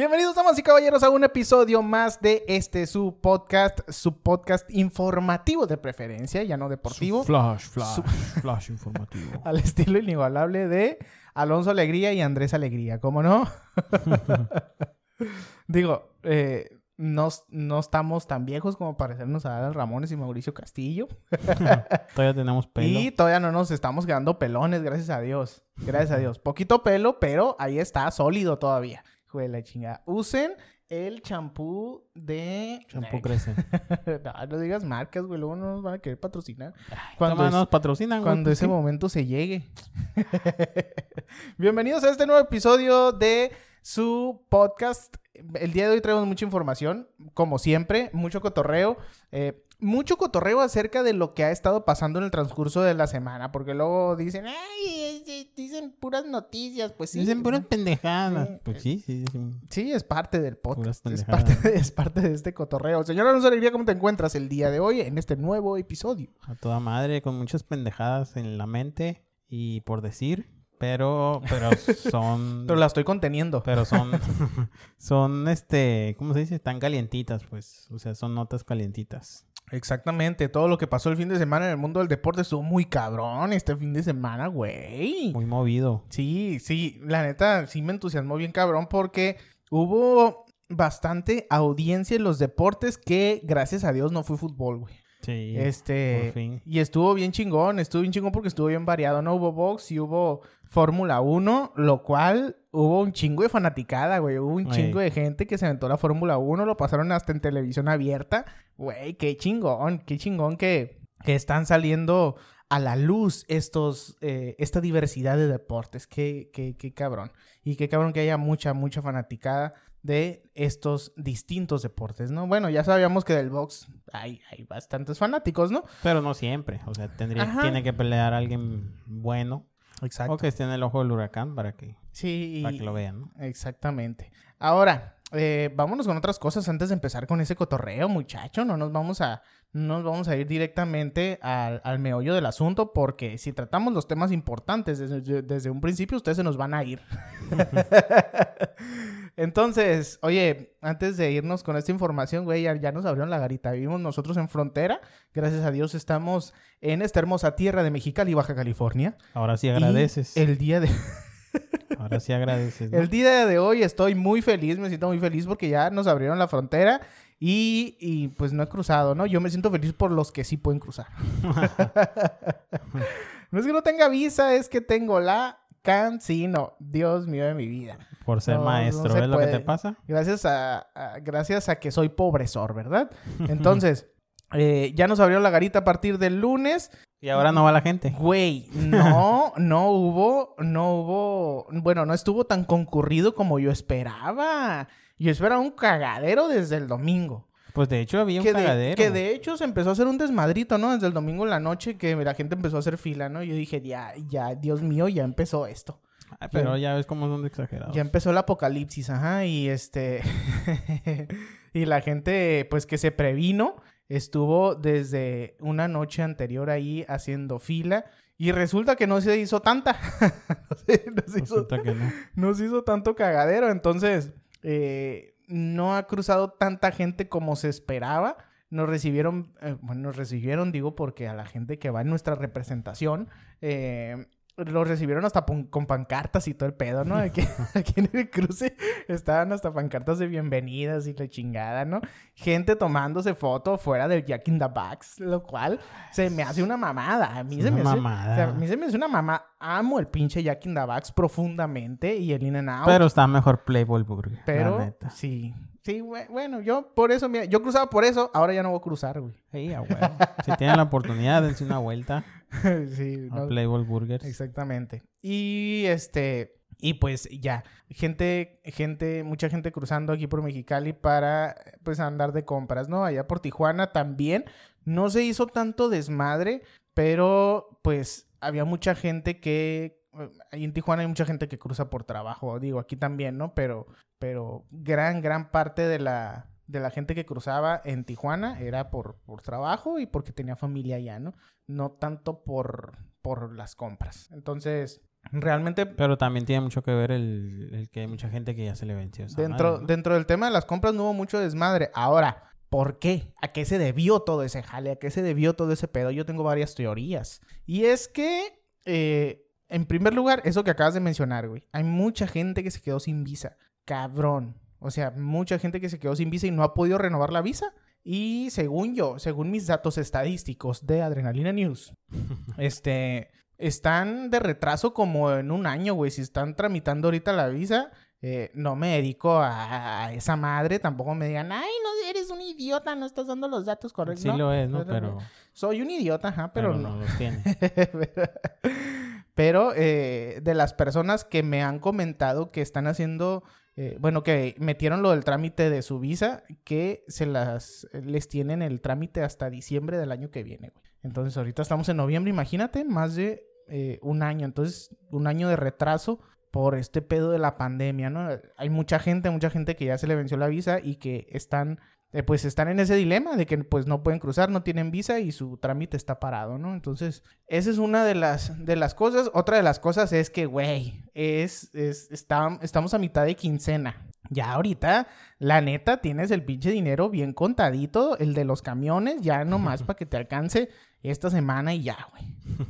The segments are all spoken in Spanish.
Bienvenidos, damas y caballeros, a un episodio más de este su podcast, su podcast informativo de preferencia, ya no deportivo. Flash, flash, Su- flash informativo. Al estilo inigualable de Alonso Alegría y Andrés Alegría, ¿cómo no? Digo, eh, no, no estamos tan viejos como parecernos a Adal Ramones y Mauricio Castillo. Todavía tenemos pelo. Y todavía no nos estamos quedando pelones, gracias a Dios. Gracias a Dios. Poquito pelo, pero ahí está, sólido todavía. Hijo de la chingada. Usen el champú de... Champú crece. no, no digas marcas, güey. Luego no nos van a querer patrocinar. Cuando Cuando, es- nos patrocinan, cuando pues ese sí. momento se llegue. Bienvenidos a este nuevo episodio de su podcast. El día de hoy traemos mucha información, como siempre, mucho cotorreo. eh, mucho cotorreo acerca de lo que ha estado pasando en el transcurso de la semana, porque luego dicen, ay, dicen puras noticias, pues sí. Dicen puras pendejadas. Sí. Pues sí, sí, sí. Sí, es parte del podcast. Es parte, de, es parte de este cotorreo. Señor Alonso Alegría, ¿cómo te encuentras el día de hoy en este nuevo episodio? A toda madre, con muchas pendejadas en la mente y por decir. Pero, pero son... Pero la estoy conteniendo. Pero son, son, este, ¿cómo se dice? Están calientitas, pues. O sea, son notas calientitas. Exactamente, todo lo que pasó el fin de semana en el mundo del deporte estuvo muy cabrón este fin de semana, güey. Muy movido. Sí, sí, la neta sí me entusiasmó bien cabrón porque hubo bastante audiencia en los deportes que gracias a Dios no fue fútbol, güey. Sí. Este, por fin. y estuvo bien chingón, estuvo bien chingón porque estuvo bien variado, no hubo box y hubo Fórmula 1, lo cual hubo un chingo de fanaticada, güey, hubo un chingo de gente que se aventó la Fórmula 1, lo pasaron hasta en televisión abierta, güey, qué chingón, qué chingón que, que están saliendo a la luz estos, eh, esta diversidad de deportes, qué, qué, qué cabrón, y qué cabrón que haya mucha, mucha fanaticada de estos distintos deportes, ¿no? Bueno, ya sabíamos que del box hay, hay bastantes fanáticos, ¿no? Pero no siempre. O sea, tendría, Ajá. tiene que pelear alguien bueno. Exacto. O que esté en el ojo del huracán para que, Sí, para que lo vean, ¿no? exactamente. Ahora, eh, vámonos con otras cosas antes de empezar con ese cotorreo, muchacho. No nos vamos a, no nos vamos a ir directamente al, al meollo del asunto porque si tratamos los temas importantes desde, desde un principio, ustedes se nos van a ir. Entonces, oye, antes de irnos con esta información, güey, ya, ya nos abrieron la garita. Vivimos nosotros en frontera. Gracias a Dios estamos en esta hermosa tierra de Mexicali, Baja California. Ahora sí Y agradeces. el día de... Ahora sí agradeces. ¿no? El día de hoy estoy muy feliz, me siento muy feliz porque ya nos abrieron la frontera y, y, pues no he cruzado, ¿no? Yo me siento feliz por los que sí pueden cruzar. no es que no tenga visa, es que tengo la cancino. Dios mío de mi vida. Por ser No, no maestro, se ¿ves lo que te pasa? Gracias a, a- gracias a que soy pobresor, ¿verdad? Entonces, eh, ya nos abrieron la garita a partir del lunes. Y ahora no va la gente. Güey, no, no hubo, no hubo, bueno, no estuvo tan concurrido como yo esperaba. Yo esperaba un cagadero desde el domingo. Pues de hecho había un de, cagadero. que de hecho se empezó a hacer un desmadrito, ¿no? Desde el domingo en la noche que la gente empezó a hacer fila, ¿no? Yo dije, ya, ya, Dios mío, ya empezó esto. Ay, pero ya ves cómo son exagerados. Ya empezó el apocalipsis, ajá, y este... y la gente, pues que se previno, estuvo desde una noche anterior ahí haciendo fila. Y resulta que no se hizo tanta. hizo, que no. no se hizo tanto cagadero. Entonces, eh, no ha cruzado tanta gente como se esperaba. Nos recibieron, eh, bueno, nos recibieron, digo, porque a la gente que va en nuestra representación, eh, los recibieron hasta con pancartas y todo el pedo, ¿no? Aquí, aquí en el cruce estaban hasta pancartas de bienvenidas y la chingada, ¿no? Gente tomándose foto fuera del Jack in the Box, lo cual se me hace una mamada. A mí Es se me una hace... mamada. o sea, a mí se me hace una mamá. Amo el pinche Jack in the Box profundamente y el In and Out. Pero está mejor Playboy Burger. la Pero neta. sí, sí, bue- bueno, yo por eso, mira, yo cruzaba por eso, ahora ya no voy a cruzar, güey. Sí, a huevo. si tienen la oportunidad, dense una vuelta sí, a no- Playboy Burgers. exactamente. Y este, y pues ya, gente, gente, mucha gente cruzando aquí por Mexicali para, pues, andar de compras, ¿no? Allá por Tijuana también, no se hizo tanto desmadre, pero, pues, había mucha gente que, ahí en Tijuana hay mucha gente que cruza por trabajo, digo, aquí también, ¿no? Pero, pero gran, gran parte de la, de la gente que cruzaba en Tijuana era por, por trabajo y porque tenía familia allá, ¿no? No tanto por, por las compras. Entonces, Realmente Pero también tiene mucho que ver el, el que hay mucha gente que ya se le venció. esa dentro, madre, ¿no? dentro del tema de las compras no hubo mucho desmadre. Ahora, ¿por qué? ¿A qué se debió todo ese jale? ¿A qué se debió todo ese pedo? Yo tengo varias teorías. Y es que, eh, en primer lugar, eso que acabas de mencionar, güey. Hay mucha gente que se quedó sin visa. Cabrón. O sea, mucha gente que se quedó sin visa y no ha podido renovar la visa. Y según yo, según mis datos estadísticos de Adrenalina News, este, están de retraso como en un año, güey. Si están tramitando ahorita la visa, eh, no me dedico a, a esa madre. Tampoco me digan, ay, no, eres un idiota, no estás dando los datos correctos. Sí No, lo es, ¿no? pero- Soy un idiota, ajá, pero, pero no. no los tiene. pero pero, eh, de las personas que me han comentado que están haciendo, eh, bueno, que metieron lo del trámite de su visa, que se las les tienen el trámite hasta diciembre del año que viene. güey. Entonces, ahorita estamos en noviembre, imagínate, más de eh, un año. Entonces, un año de retraso por este pedo de la pandemia, ¿no? Hay mucha gente, mucha gente que ya se le venció la visa y que están eh, pues están en ese dilema de que pues no pueden cruzar, no tienen visa y su trámite está parado, ¿no? Entonces, esa es una de las, de las cosas. Otra de las cosas es que, güey, es, es, está- estamos a mitad de quincena. Ya ahorita, la neta, tienes el pinche dinero bien contadito, el de los camiones, ya nomás para que te alcance esta semana y ya, güey.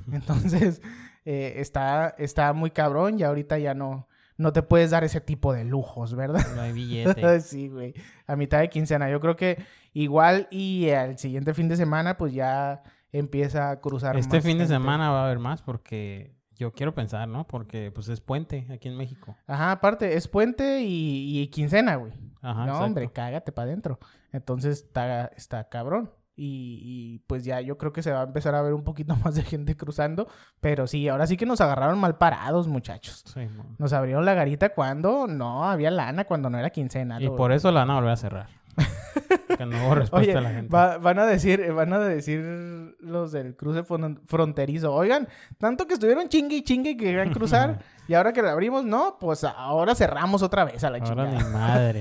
Entonces, eh, está, está muy cabrón y ahorita ya no, no te puedes dar ese tipo de lujos, ¿verdad? No hay billete. sí, güey. A mitad de quincena. Yo creo que igual y al siguiente fin de semana, pues ya empieza a cruzar. Este más fin de semana va a haber más porque yo quiero pensar, ¿no? Porque pues es puente aquí en México. Ajá, aparte, es puente y, y quincena, güey. Ajá, no, exacto. hombre, cágate para adentro. Entonces está, está cabrón. Y, y, pues ya yo creo que se va a empezar a ver un poquito más de gente cruzando. Pero sí, ahora sí que nos agarraron mal parados, muchachos. Sí, Nos abrieron la garita cuando no había lana, cuando no era quincena. Y lo- por eso la van a volver a cerrar. que no hubo respuesta Oye, a la gente. va- van a decir, van a decir los del cruce fron- fronterizo, oigan, tanto que estuvieron chingue y chingue que querían cruzar y ahora que la abrimos, no, pues ahora cerramos otra vez a la Ahora chingada. ni madre.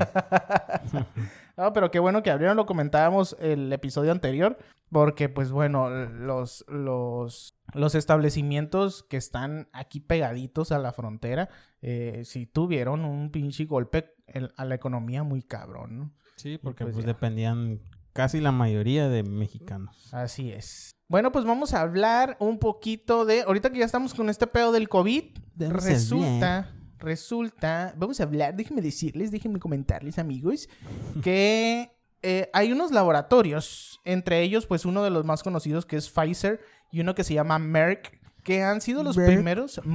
No, pero qué bueno que abrieron, lo comentábamos el episodio anterior, porque pues bueno, los, los, los establecimientos que están aquí pegaditos a la frontera, eh, sí tuvieron un pinche golpe a la economía muy cabrón, ¿no? Sí, porque pues pues, dependían casi la mayoría de mexicanos. Así es. Bueno, pues vamos a hablar un poquito de. Ahorita que ya estamos con este pedo del COVID, resulta, resulta. Vamos a hablar, déjenme decirles, déjenme comentarles, amigos, que eh, hay unos laboratorios, entre ellos, pues uno de los más conocidos que es Pfizer y uno que se llama Merck, que han sido los primeros.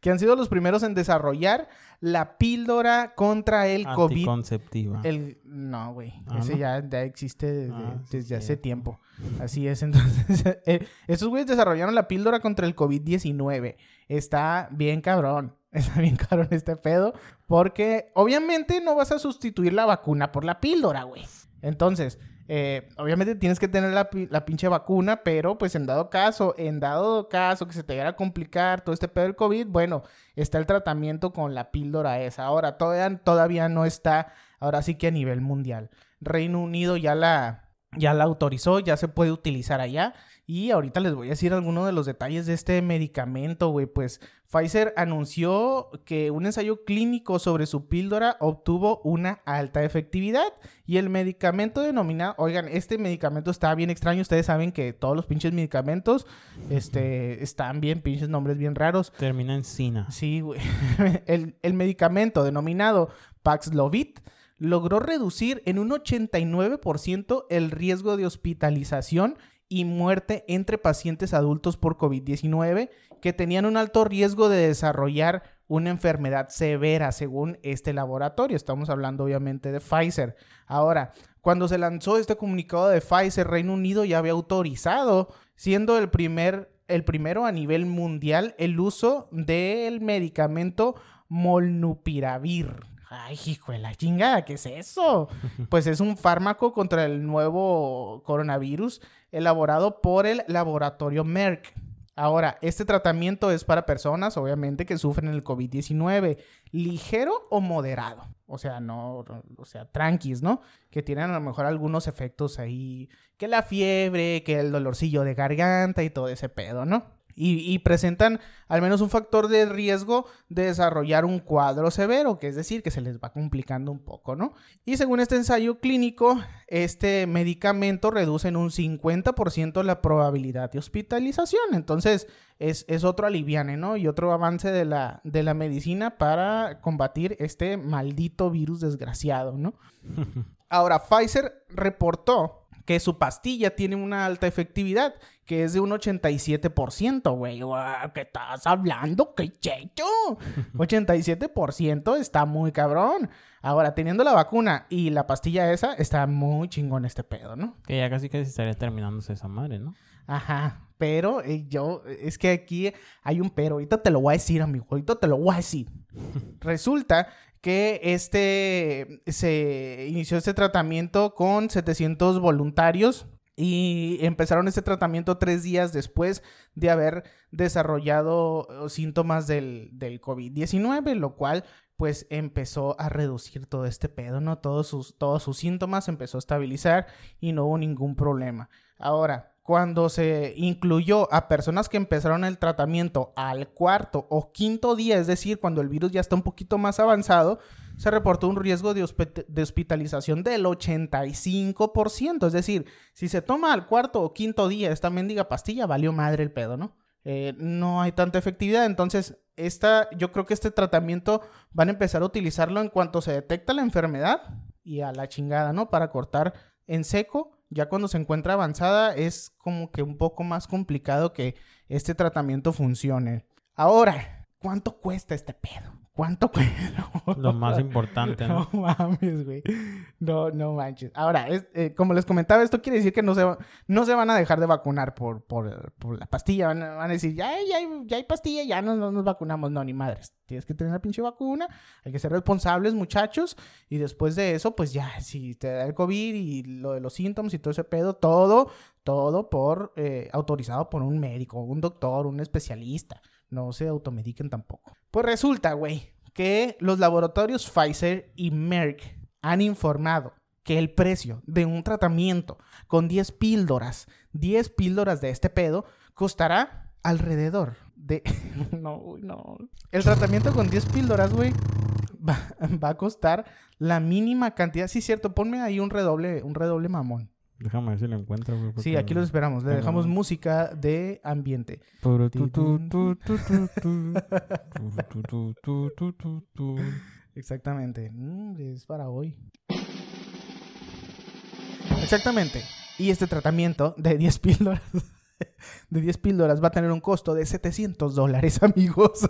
Que han sido los primeros en desarrollar la píldora contra el COVID. Anticonceptiva. El, no, güey. Ah, Ese ¿no? ya, ya existe desde, Ah, sí, desde hace cierto. tiempo. Así es. Entonces, eh, estos güeyes desarrollaron la píldora contra el COVID-19. Está bien cabrón. Está bien cabrón este pedo. Porque obviamente no vas a sustituir la vacuna por la píldora, güey. Entonces, eh, obviamente tienes que tener la, la pinche vacuna, pero pues en dado caso, en dado caso que se te llegara a complicar todo este pedo del COVID, bueno, está el tratamiento con la píldora esa. Ahora, todavía, todavía no está, ahora sí que a nivel mundial. Reino Unido ya la, ya la autorizó, ya se puede utilizar allá. Y ahorita les voy a decir algunos de los detalles de este medicamento, güey. Pues Pfizer anunció que un ensayo clínico sobre su píldora obtuvo una alta efectividad. Y el medicamento denominado, oigan, este medicamento está bien extraño. Ustedes saben que todos los pinches medicamentos este, están bien, pinches nombres bien raros. Termina en Sina. Sí, güey. El, el medicamento denominado Paxlovid logró reducir en un 89% el riesgo de hospitalización y muerte entre pacientes adultos por COVID-19 que tenían un alto riesgo de desarrollar una enfermedad severa según este laboratorio. Estamos hablando obviamente de Pfizer. Ahora, cuando se lanzó este comunicado de Pfizer, Reino Unido ya había autorizado, siendo el primer el primero a nivel mundial el uso del medicamento Molnupiravir. Ay, hijo de la chingada, ¿qué es eso? Pues es un fármaco contra el nuevo coronavirus elaborado por el laboratorio Merck. Ahora, este tratamiento es para personas, obviamente, que sufren el COVID-19, ligero o moderado. O sea, no, o sea, tranquis, ¿no? Que tienen a lo mejor algunos efectos ahí, que la fiebre, que el dolorcillo de garganta y todo ese pedo, ¿no? Y, presentan al menos un factor de riesgo de desarrollar un cuadro severo, que es decir, que se les va complicando un poco, ¿no? Y según este ensayo clínico, este medicamento reduce en un 50% la probabilidad de hospitalización. Entonces, es, es, otro aliviane, ¿no? Y otro avance de la, de la medicina para combatir este maldito virus desgraciado, ¿no? Ahora, Pfizer reportó que su pastilla tiene una alta efectividad, que es de un 87%, güey. ¿Qué estás hablando? ¿Qué checho? 87% está muy cabrón. Ahora, teniendo la vacuna y la pastilla esa, está muy chingón este pedo, ¿no? Que ya casi casi estaría terminándose esa madre, ¿no? Ajá. Pero eh, yo, es que aquí hay un pero. Ahorita te lo voy a decir, amigo. Ahorita te lo voy a decir. Resulta que este se inició este tratamiento con 700 voluntarios y empezaron este tratamiento tres días después de haber desarrollado uh, síntomas del, del COVID-19, lo cual pues empezó a reducir todo este pedo, ¿no? Todos sus, todos sus síntomas empezó a estabilizar y no hubo ningún problema. Ahora, cuando se incluyó a personas que empezaron el tratamiento al cuarto o quinto día, es decir, cuando el virus ya está un poquito más avanzado, se reportó un riesgo de, hospitalización del 85%. Es decir, si se toma al cuarto o quinto día esta mendiga pastilla, valió madre el pedo, ¿no? Eh, no hay tanta efectividad. Entonces, esta, yo creo que este tratamiento van a empezar a utilizarlo en cuanto se detecta la enfermedad y a la chingada, ¿no? Para cortar en seco ya cuando se encuentra avanzada es como que un poco más complicado que este tratamiento funcione. Ahora, ¿cuánto cuesta este pedo? ¿Cuánto cuesta? Lo más importante, ¿no? No mames, güey. No, no manches. Ahora, eh, como les comentaba, esto quiere decir que no se, no se van a dejar de vacunar por, por, la pastilla. Van, a decir, ya, ya, ya, hay pastilla, ya no, nos vacunamos. No, ni madres. Tienes que tener la pinche vacuna. Hay que ser responsables, muchachos. Y después de eso, pues ya, si te da el COVID y lo de los síntomas y todo ese pedo, todo, todo por eh, autorizado por un médico, un doctor, un especialista no se automediquen tampoco. Pues resulta, güey, que los laboratorios Pfizer y Merck han informado que el precio de un tratamiento con 10 píldoras, 10 píldoras de este pedo, costará alrededor de... no, no. El tratamiento con 10 píldoras, güey, va, a costar la mínima cantidad. Sí, cierto, ponme ahí un redoble, un redoble mamón. Déjame ver si lo encuentro, güey. Sí, aquí los esperamos. Le dejamos música de ambiente. Exactamente. es para hoy. Exactamente. Y este tratamiento de 10 píldoras de 10 píldoras va a tener un costo de 700 dólares, amigos.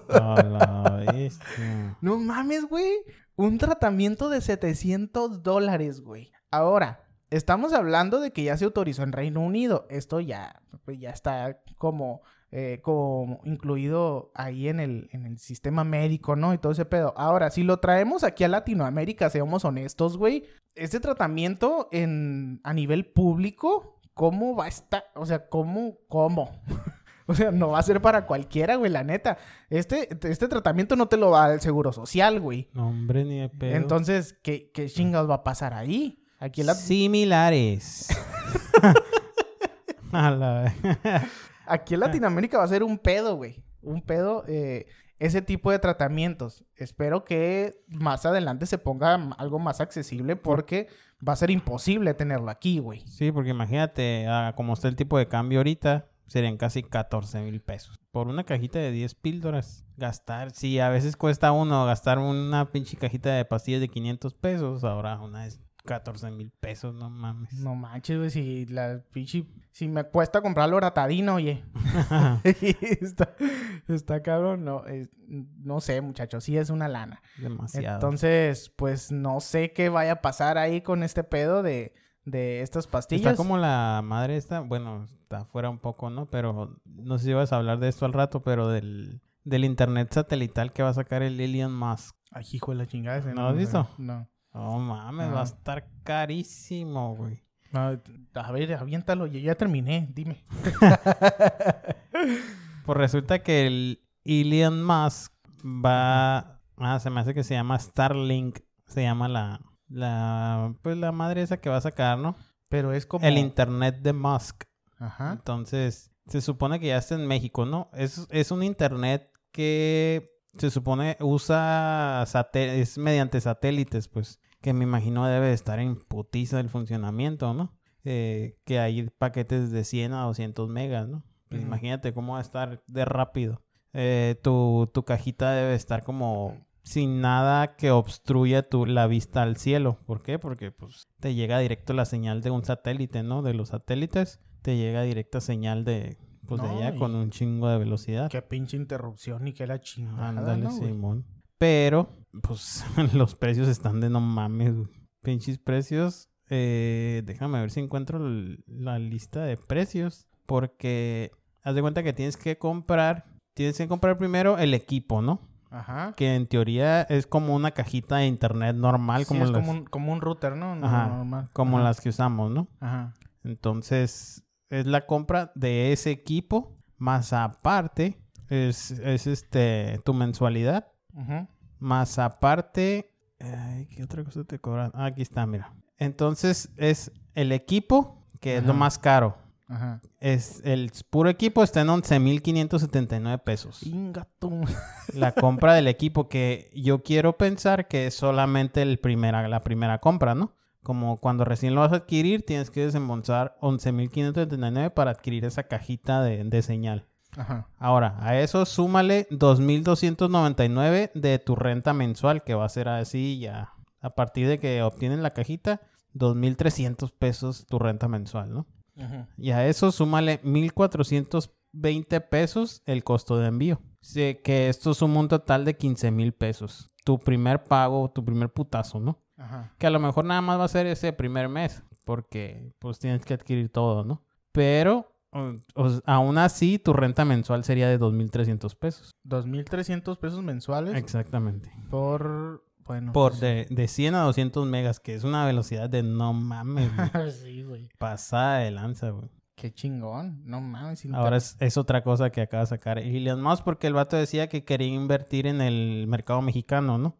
no mames, güey. Un tratamiento de 700 dólares, güey. Ahora, Estamos hablando de que ya se autorizó en Reino Unido. Esto ya, pues, ya está como, eh, como incluido ahí en el, en el sistema médico, ¿no? Y todo ese pedo. Ahora, si lo traemos aquí a Latinoamérica, seamos honestos, güey. Este tratamiento en, a nivel público, ¿cómo va a estar? O sea, ¿cómo? ¿Cómo? O sea, no va a ser para cualquiera, güey, la neta. Este, este tratamiento no te lo va el seguro social, güey. No, hombre, ni de pedo. Entonces, ¿qué, qué chingados va a pasar ahí? Aquí Similares. Aquí en Latinoamérica va a ser un pedo, güey. Un pedo, eh, ese tipo de tratamientos. Espero que más adelante se ponga algo más accesible porque va a ser imposible tenerlo aquí, güey. Sí, porque imagínate, ah, como está el tipo de cambio ahorita, serían casi 14 mil pesos. Por una cajita de 10 píldoras, gastar, sí, a veces cuesta uno gastar una pinche cajita de pastillas de 500 pesos, ahora una es 14 mil pesos, no mames. No manches, güey, si la pinche... Si me cuesta comprarlo ratadino, oye. está, está cabrón, no, no sé, muchachos, sí es una lana. Demasiado. Entonces, pues no sé qué vaya a pasar ahí con este pedo de, de estas pastillas. Está como la madre esta, bueno, está fuera un poco, ¿no? Pero no sé si vas a hablar de esto al rato, pero del, del internet satelital que va a sacar el Elon Musk. Ay, hijo de la chingada. ¿No, ¿No has visto? No. No mames, va a estar carísimo, güey. a ver, aviéntalo, yo ya terminé, dime. Pues resulta que el Elon Musk va... Ah, se me hace que se llama Starlink. Se llama la... La... Pues la madre esa que va a sacar, ¿no? Pero es como... El internet de Musk. Ajá. Entonces, se supone que ya está en México, ¿no? Es, es un internet que se supone usa saté- es mediante satélites, pues, que me imagino debe de estar en putiza el funcionamiento, ¿no? Eh, que hay paquetes de 100 a 200 megas, ¿no? Pues imagínate cómo va a estar de rápido. Eh, tu, tu cajita debe estar como sin nada que obstruya tu, la vista al cielo. ¿Por qué? Porque pues te llega directo la señal de un satélite, ¿no? De los satélites te llega directa señal de, pues, de allá con un chingo de velocidad. Qué pinche interrupción y qué la chingada, Ándale. Simón. Pero, pues, los precios están de no mames, güey. Pinches precios. Eh, déjame ver si encuentro la lista de precios. Porque, haz de cuenta que tienes que comprar. Tienes que comprar primero el equipo, ¿no? Ajá. Que en teoría es como una cajita de internet normal, Sí, como, es las, como un, como un router, ¿no? Ajá, normal. como Ajá. las que usamos, ¿no? Ajá. Entonces, es la compra de ese equipo. Más aparte, es, es este tu mensualidad. Ujú. Más aparte, ay, ¿qué otra cosa te cobran? Ah, aquí está, mira. Entonces es el equipo, que es lo más caro. Ajá. Es el puro equipo está en 11.579 pesos. La compra del equipo que yo quiero pensar que es solamente el primera, la primera compra, ¿no? Como cuando recién lo vas a adquirir, tienes que desembolsar 11.579 para adquirir esa cajita de, de señal. Ajá. Ahora, a eso súmale 2.299 de tu renta mensual, que va a ser así ya. A partir de que obtienen la cajita, 2.300 pesos tu renta mensual, ¿no? Y a eso súmale 1.420 pesos el costo de envío. Sí, que esto suma un total de 15.000 pesos. Tu primer pago, tu primer putazo, ¿no? Ajá. Que a lo mejor nada más va a ser ese primer mes, porque pues tienes que adquirir todo, ¿no? Pero o- o- aún así tu renta mensual sería de 2.300 pesos. 2.300 pesos mensuales Exactamente. por... Bueno. Por pues- de, de 100 a 200 megas, que es una velocidad de no mames, güey. sí, güey. Pasada de lanza, güey. Qué chingón. No mames. Ahora es, es otra cosa que acaba de sacar Elon Musk porque el vato decía que quería invertir en el mercado mexicano, ¿no?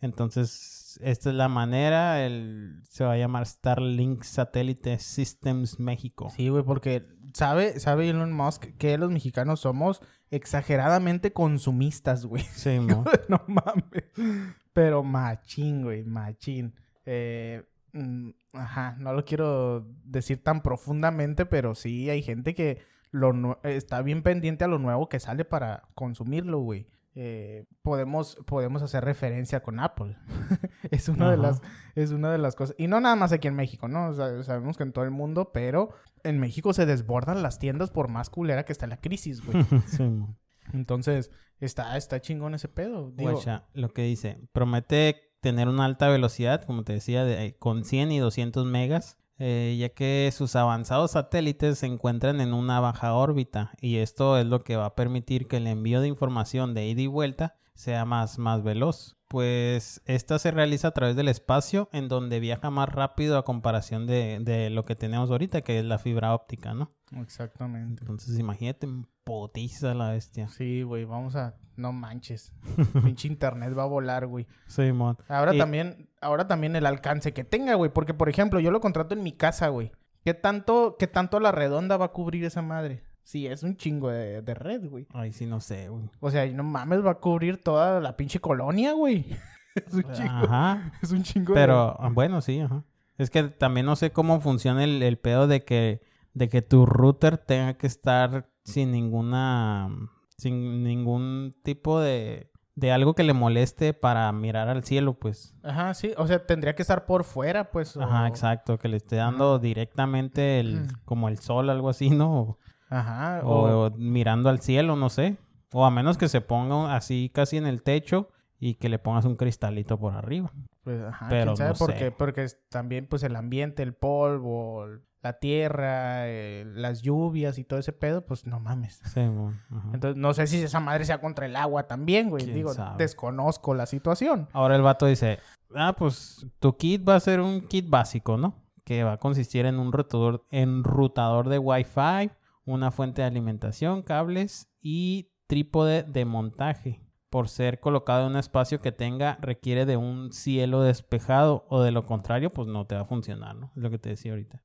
Entonces, esta es la manera. El, se va a llamar Starlink Satellite Systems México. Sí, güey, porque sabe, sabe Elon Musk que los mexicanos somos exageradamente consumistas, güey. Sí, mo. no mames. Pero machín, güey, machín. Eh, mm, ajá, no lo quiero decir tan profundamente, pero sí hay gente que lo está bien pendiente a lo nuevo que sale para consumirlo, güey. Eh, podemos, podemos hacer referencia con Apple. es una de las, es una de las cosas. Y no nada más aquí en México, ¿no? O sea, sabemos que en todo el mundo, pero en México se desbordan las tiendas por más culera que está la crisis, güey. sí. Entonces, está, está chingón ese pedo. Digo, Guacha, lo que dice, promete tener una alta velocidad, como te decía, de- con 100 y 200 megas, eh, ya que sus avanzados satélites se encuentran en una baja órbita y esto es lo que va a permitir que el envío de información de ida y vuelta sea más, más veloz. Pues esta se realiza a través del espacio en donde viaja más rápido a comparación de, de lo que tenemos ahorita, que es la fibra óptica, ¿no? Exactamente. Entonces imagínate, potiza la bestia. Sí, güey, vamos a... No manches. Pinche internet va a volar, güey. Sí, mon. Ahora Y- también, ahora también el alcance que tenga, güey. Porque, por ejemplo, yo lo contrato en mi casa, güey. ¿Qué tanto, qué tanto la redonda va a cubrir esa madre? Sí, es un chingo de, de red, güey. Ay, sí, no sé, güey. O sea, no mames, va a cubrir toda la pinche colonia, güey. es un chingo. Ajá. Es un chingo de- Pero ah, bueno, sí, ajá. Es que también no sé cómo funciona el, el pedo de que, de que tu router tenga que estar sin ninguna, sin ningún tipo de, de algo que le moleste para mirar al cielo, pues. Ajá, sí. O sea, tendría que estar por fuera, pues. o- Ajá, exacto, que le esté dando directamente el, Mm. como el sol, algo así, ¿no? Ajá. o- mirando al cielo, no sé. O a menos que se ponga así casi en el techo y que le pongas un cristalito por arriba. pues, ajá, pero quién sabe no por sé. qué. Porque también, pues, el ambiente, el polvo, la tierra, eh, las lluvias y todo ese pedo, pues, no mames. Sí, ajá. Entonces, no sé si esa madre sea contra el agua también, güey. ¿Quién Digo, sabe? desconozco la situación. Ahora el vato dice, ah, pues tu kit va a ser un kit básico, ¿no? Que va a consistir en un rotador, enrutador de Wi-Fi, una fuente de alimentación, cables y trípode de montaje. Por ser colocado en un espacio que tenga, requiere de un cielo despejado o de lo contrario, pues no te va a funcionar, ¿no? Es lo que te decía ahorita.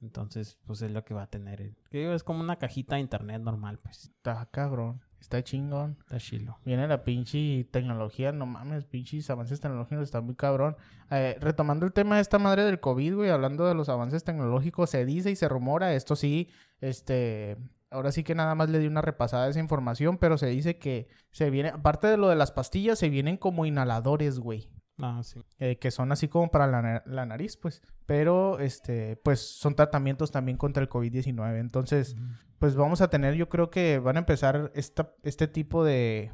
Entonces, pues es lo que va a tener. el- Que digo, es como una cajita de internet normal, pues. Está cabrón. Está chingón. Está chilo. Viene la pinche tecnología, no mames, pinches avances tecnológicos, está muy cabrón. Eh, retomando el tema de esta madre del COVID, güey, hablando de los avances tecnológicos, se dice y se rumora, esto sí, este, ahora sí que nada más le di una repasada a esa información, pero se dice que se viene, aparte de lo de las pastillas, se vienen como inhaladores, güey. Ah, sí. eh, que son así como para la nariz, pues. Pero, este, pues son tratamientos también contra el COVID-19. Entonces, pues vamos a tener, yo creo que van a empezar esta, este tipo de,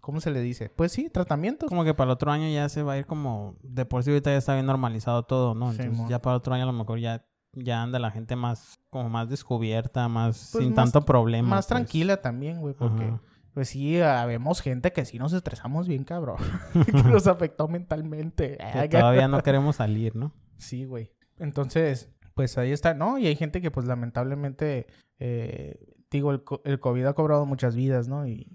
¿cómo se le dice? Pues sí, tratamientos. Como que para el otro año ya se va a ir como... De por sí ahorita ya está bien normalizado todo, ¿no? Entonces ya para el otro año a lo mejor ya, ya anda la gente más... Como más descubierta, más... Pues sin más- tanto problema. Más pues. tranquila también, güey, porque, Ajá. pues sí, habemos gente que sí nos estresamos bien, cabrón. que nos afectó mentalmente. Que todavía no queremos salir, ¿no? Sí, güey. Entonces, pues ahí está, ¿no? Y hay gente que, pues lamentablemente, eh, digo, el, el COVID ha cobrado muchas vidas, ¿no? Y,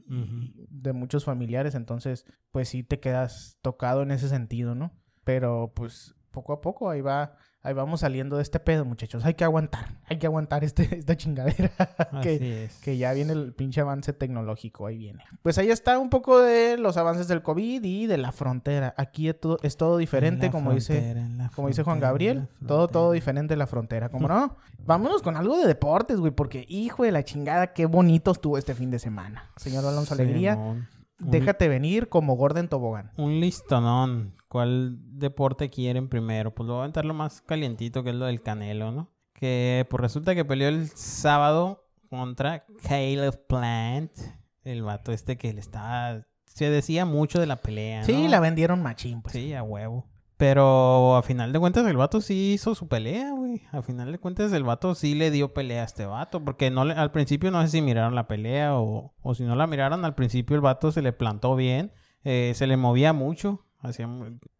de muchos familiares, entonces, pues sí te quedas tocado en ese sentido, ¿no? Pero, pues, poco a poco ahí va, ahí vamos saliendo de este pedo, muchachos. Hay que aguantar, hay que aguantar este, esta chingadera. que, Así es. que ya viene el pinche avance tecnológico, ahí viene. Pues ahí está un poco de los avances del COVID y de la frontera. Aquí es todo, es todo diferente, En como dice frontera, en como dice Juan en Gabriel, todo, todo diferente de la frontera, ¿cómo no? Vámonos con algo de deportes, güey, porque hijo de la chingada, qué bonito estuvo este fin de semana. Señor Alonso Alegría, Un- déjate venir como Gordon Tobogán. Un listonón. ¿Cuál deporte quieren primero? Pues lo voy a aventar lo más calientito, que es lo del Canelo, ¿no? Que pues resulta que peleó el sábado contra Caleb Plant. El vato este que le estaba... Se decía mucho de la pelea, Sí, ¿no? la vendieron machín, pues. Sí, a huevo. Pero a final de cuentas el vato sí hizo su pelea, güey. A final de cuentas el vato sí le dio pelea a este vato. Porque no al principio no sé si miraron la pelea o, o si no la miraron. Al principio el vato se le plantó bien. eh, se le movía mucho.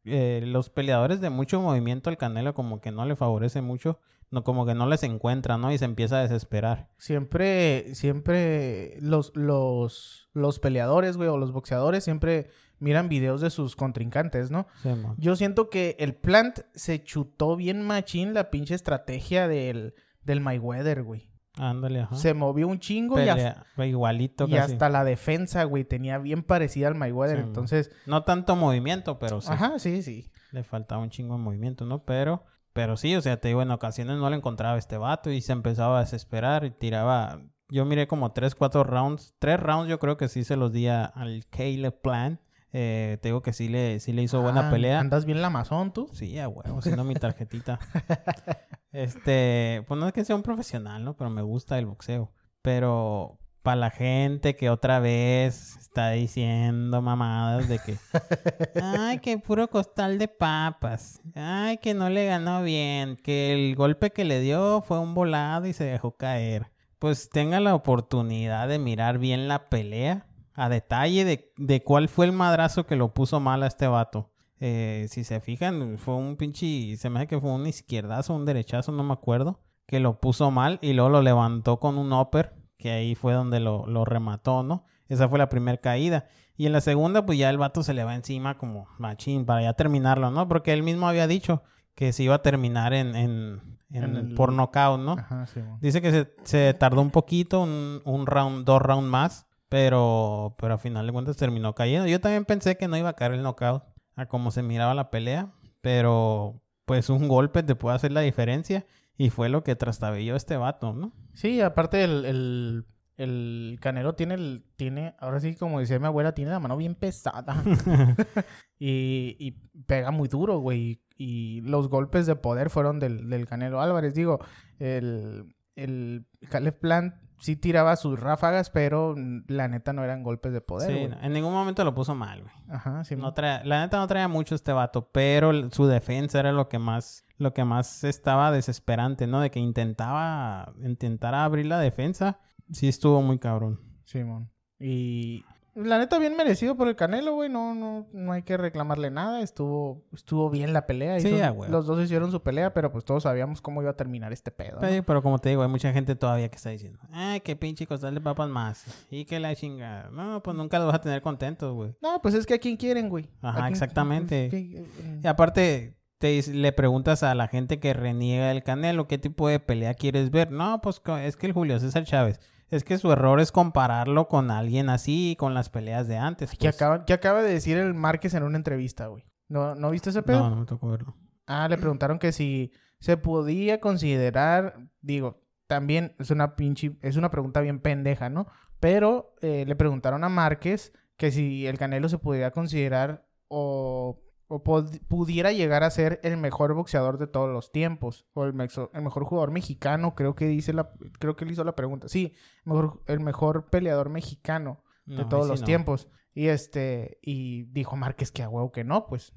Eh, los peleadores de mucho movimiento al Canelo como que no le favorece mucho. No, como que no les encuentra, ¿no? Y se empieza a desesperar. Siempre, siempre los, los, los peleadores, güey, o los boxeadores siempre miran videos de sus contrincantes, ¿no? Sí. Yo siento que el Plant se chutó bien machín la pinche estrategia del, del Mayweather, güey. Ándale, ajá. Se movió un chingo y hasta, igualito y casi. hasta la defensa, güey, tenía bien parecida al Mayweather. Sí. Entonces, No tanto movimiento, pero sí. ajá, sí, sí. Le faltaba un chingo de movimiento, ¿no? Pero, pero sí, o sea, te digo, en ocasiones no le encontraba este vato y se empezaba a desesperar y tiraba. Yo miré como 3, 4 rounds. Tres rounds yo creo que sí se los di al Caleb Plan. Eh, te digo que sí le, sí le hizo buena Ah, pelea. ¿Andas bien lamazón tú? Sí, a huevo, haciendo mi tarjetita. Este, pues no es que sea un profesional, ¿no? Pero me gusta el boxeo. Pero para la gente que otra vez está diciendo mamadas de que, ay, que puro costal de papas. Ay, que no le ganó bien. Que el golpe que le dio fue un volado y se dejó caer. Pues tenga la oportunidad de mirar bien la pelea a detalle de, de cuál fue el madrazo que lo puso mal a este vato. Eh, si se fijan, fue un pinche, se me hace que fue un izquierdazo, un derechazo, no me acuerdo, que lo puso mal y luego lo levantó con un upper, que ahí fue donde lo, lo remató, ¿no? Esa fue la primera caída. Y en la segunda, pues ya el vato se le va encima como machín para ya terminarlo, ¿no? Porque él mismo había dicho que se iba a terminar en, en, en- En el- por nocaut, ¿no? Ajá, sí. Dice que se, se tardó un poquito, un, un round, dos rounds más, pero, pero a final de cuentas terminó cayendo. Yo también pensé que no iba a caer el knockout a como se miraba la pelea, pero pues un golpe te puede hacer la diferencia y fue lo que trastabilló este vato, ¿no? Sí, aparte el, el, el Canelo tiene, el, tiene, ahora sí como decía mi abuela, tiene la mano bien pesada. y, y pega muy duro, güey. Y los golpes de poder fueron del, del Canelo Álvarez. Digo, el, el Caleb Plant sí tiraba sus ráfagas, pero la neta no eran golpes de poder, Sí, no, en ningún momento lo puso mal, güey. Ajá, sí. No traía- la neta no traía mucho este vato, pero su defensa era lo que más, lo que más estaba desesperante, ¿no? De que intentaba, intentara abrir la defensa, sí estuvo muy cabrón. Simón. Y La neta, bien merecido por el Canelo, güey. No, no, no hay que reclamarle nada. Estuvo, estuvo bien la pelea. Sí, Hizo- a huevo. los dos hicieron su pelea, pero pues todos sabíamos cómo iba a terminar este pedo. pero como te digo, hay mucha gente todavía que está diciendo, ay, qué pinche costal de papas más. Y que la chingada. No, pues nunca los vas a tener contentos, güey. No, pues es que a quién quieren, güey. Ajá, ¿A quién- exactamente. pues, ¿qué- eh, Y aparte, te, le preguntas a la gente que reniega del Canelo, ¿qué tipo de pelea quieres ver? No, pues es que el Julio César Chávez. Es que su error es compararlo con alguien así, con las peleas de antes. ¿Qué pues. acaba, qué acaba de decir el Márquez en una entrevista, güey? ¿No, ¿No viste ese pedo? No, no me tocó verlo. Ah, le preguntaron que si se podía considerar, digo, también es una pinche, es una pregunta bien pendeja, ¿no? Pero eh, le preguntaron a Márquez que si el Canelo se pudiera considerar o, o pudiera llegar a ser el mejor boxeador de todos los tiempos o el, mejor jugador mexicano, creo que dice la, creo que él hizo la pregunta. Sí, mejor, el mejor peleador mexicano de No, todos los no. tiempos. Y este, y dijo Márquez que a huevo que no, pues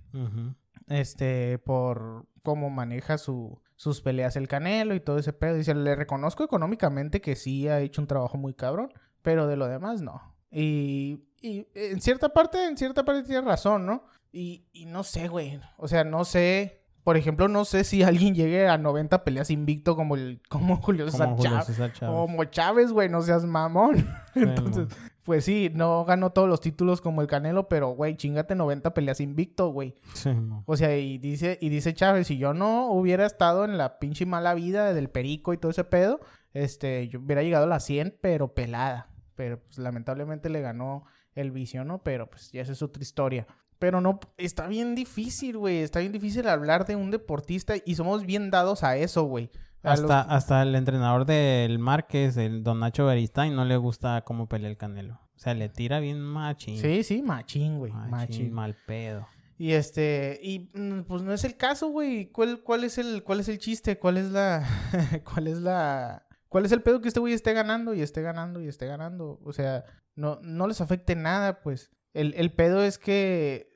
este, por cómo maneja su, sus peleas el Canelo y todo ese pedo. Dice, le reconozco económicamente que sí ha hecho un trabajo muy cabrón, pero de lo demás no. Y, y en cierta parte, en cierta parte tiene razón, ¿no? Y, y no sé, güey. O sea, no sé. Por ejemplo, no sé si alguien llegue a 90 peleas invicto como el como Julio César Chávez. Como Chávez, güey, no seas mamón. Sí, Entonces, pues sí, no ganó todos los títulos como el Canelo, pero, güey, chingate 90 peleas invicto, güey. Sí. O sea, y dice, y dice Chávez, si yo no hubiera estado en la pinche mala vida del perico y todo ese pedo, este, yo hubiera llegado a la 100, pero pelada. Pero pues lamentablemente le ganó el vicio, ¿no? Pero pues ya esa es otra historia. Pero no, está bien difícil, güey. Está bien difícil hablar de un deportista y somos bien dados a eso, güey. Los- Hasta, hasta el entrenador del Márquez, el Don Nacho Beristain, no le gusta cómo pelea el Canelo. O sea, le tira bien machín. Sí, sí, machín, güey. Machín, Machín. mal pedo. Y este, y mm, pues no es el caso, güey. ¿Cuál, cuál es el, cuál es el chiste? ¿Cuál es la, cuál es la, cuál es el pedo que este güey esté ganando y esté ganando y esté ganando? O sea, no, no les afecte nada, pues. El, el pedo es que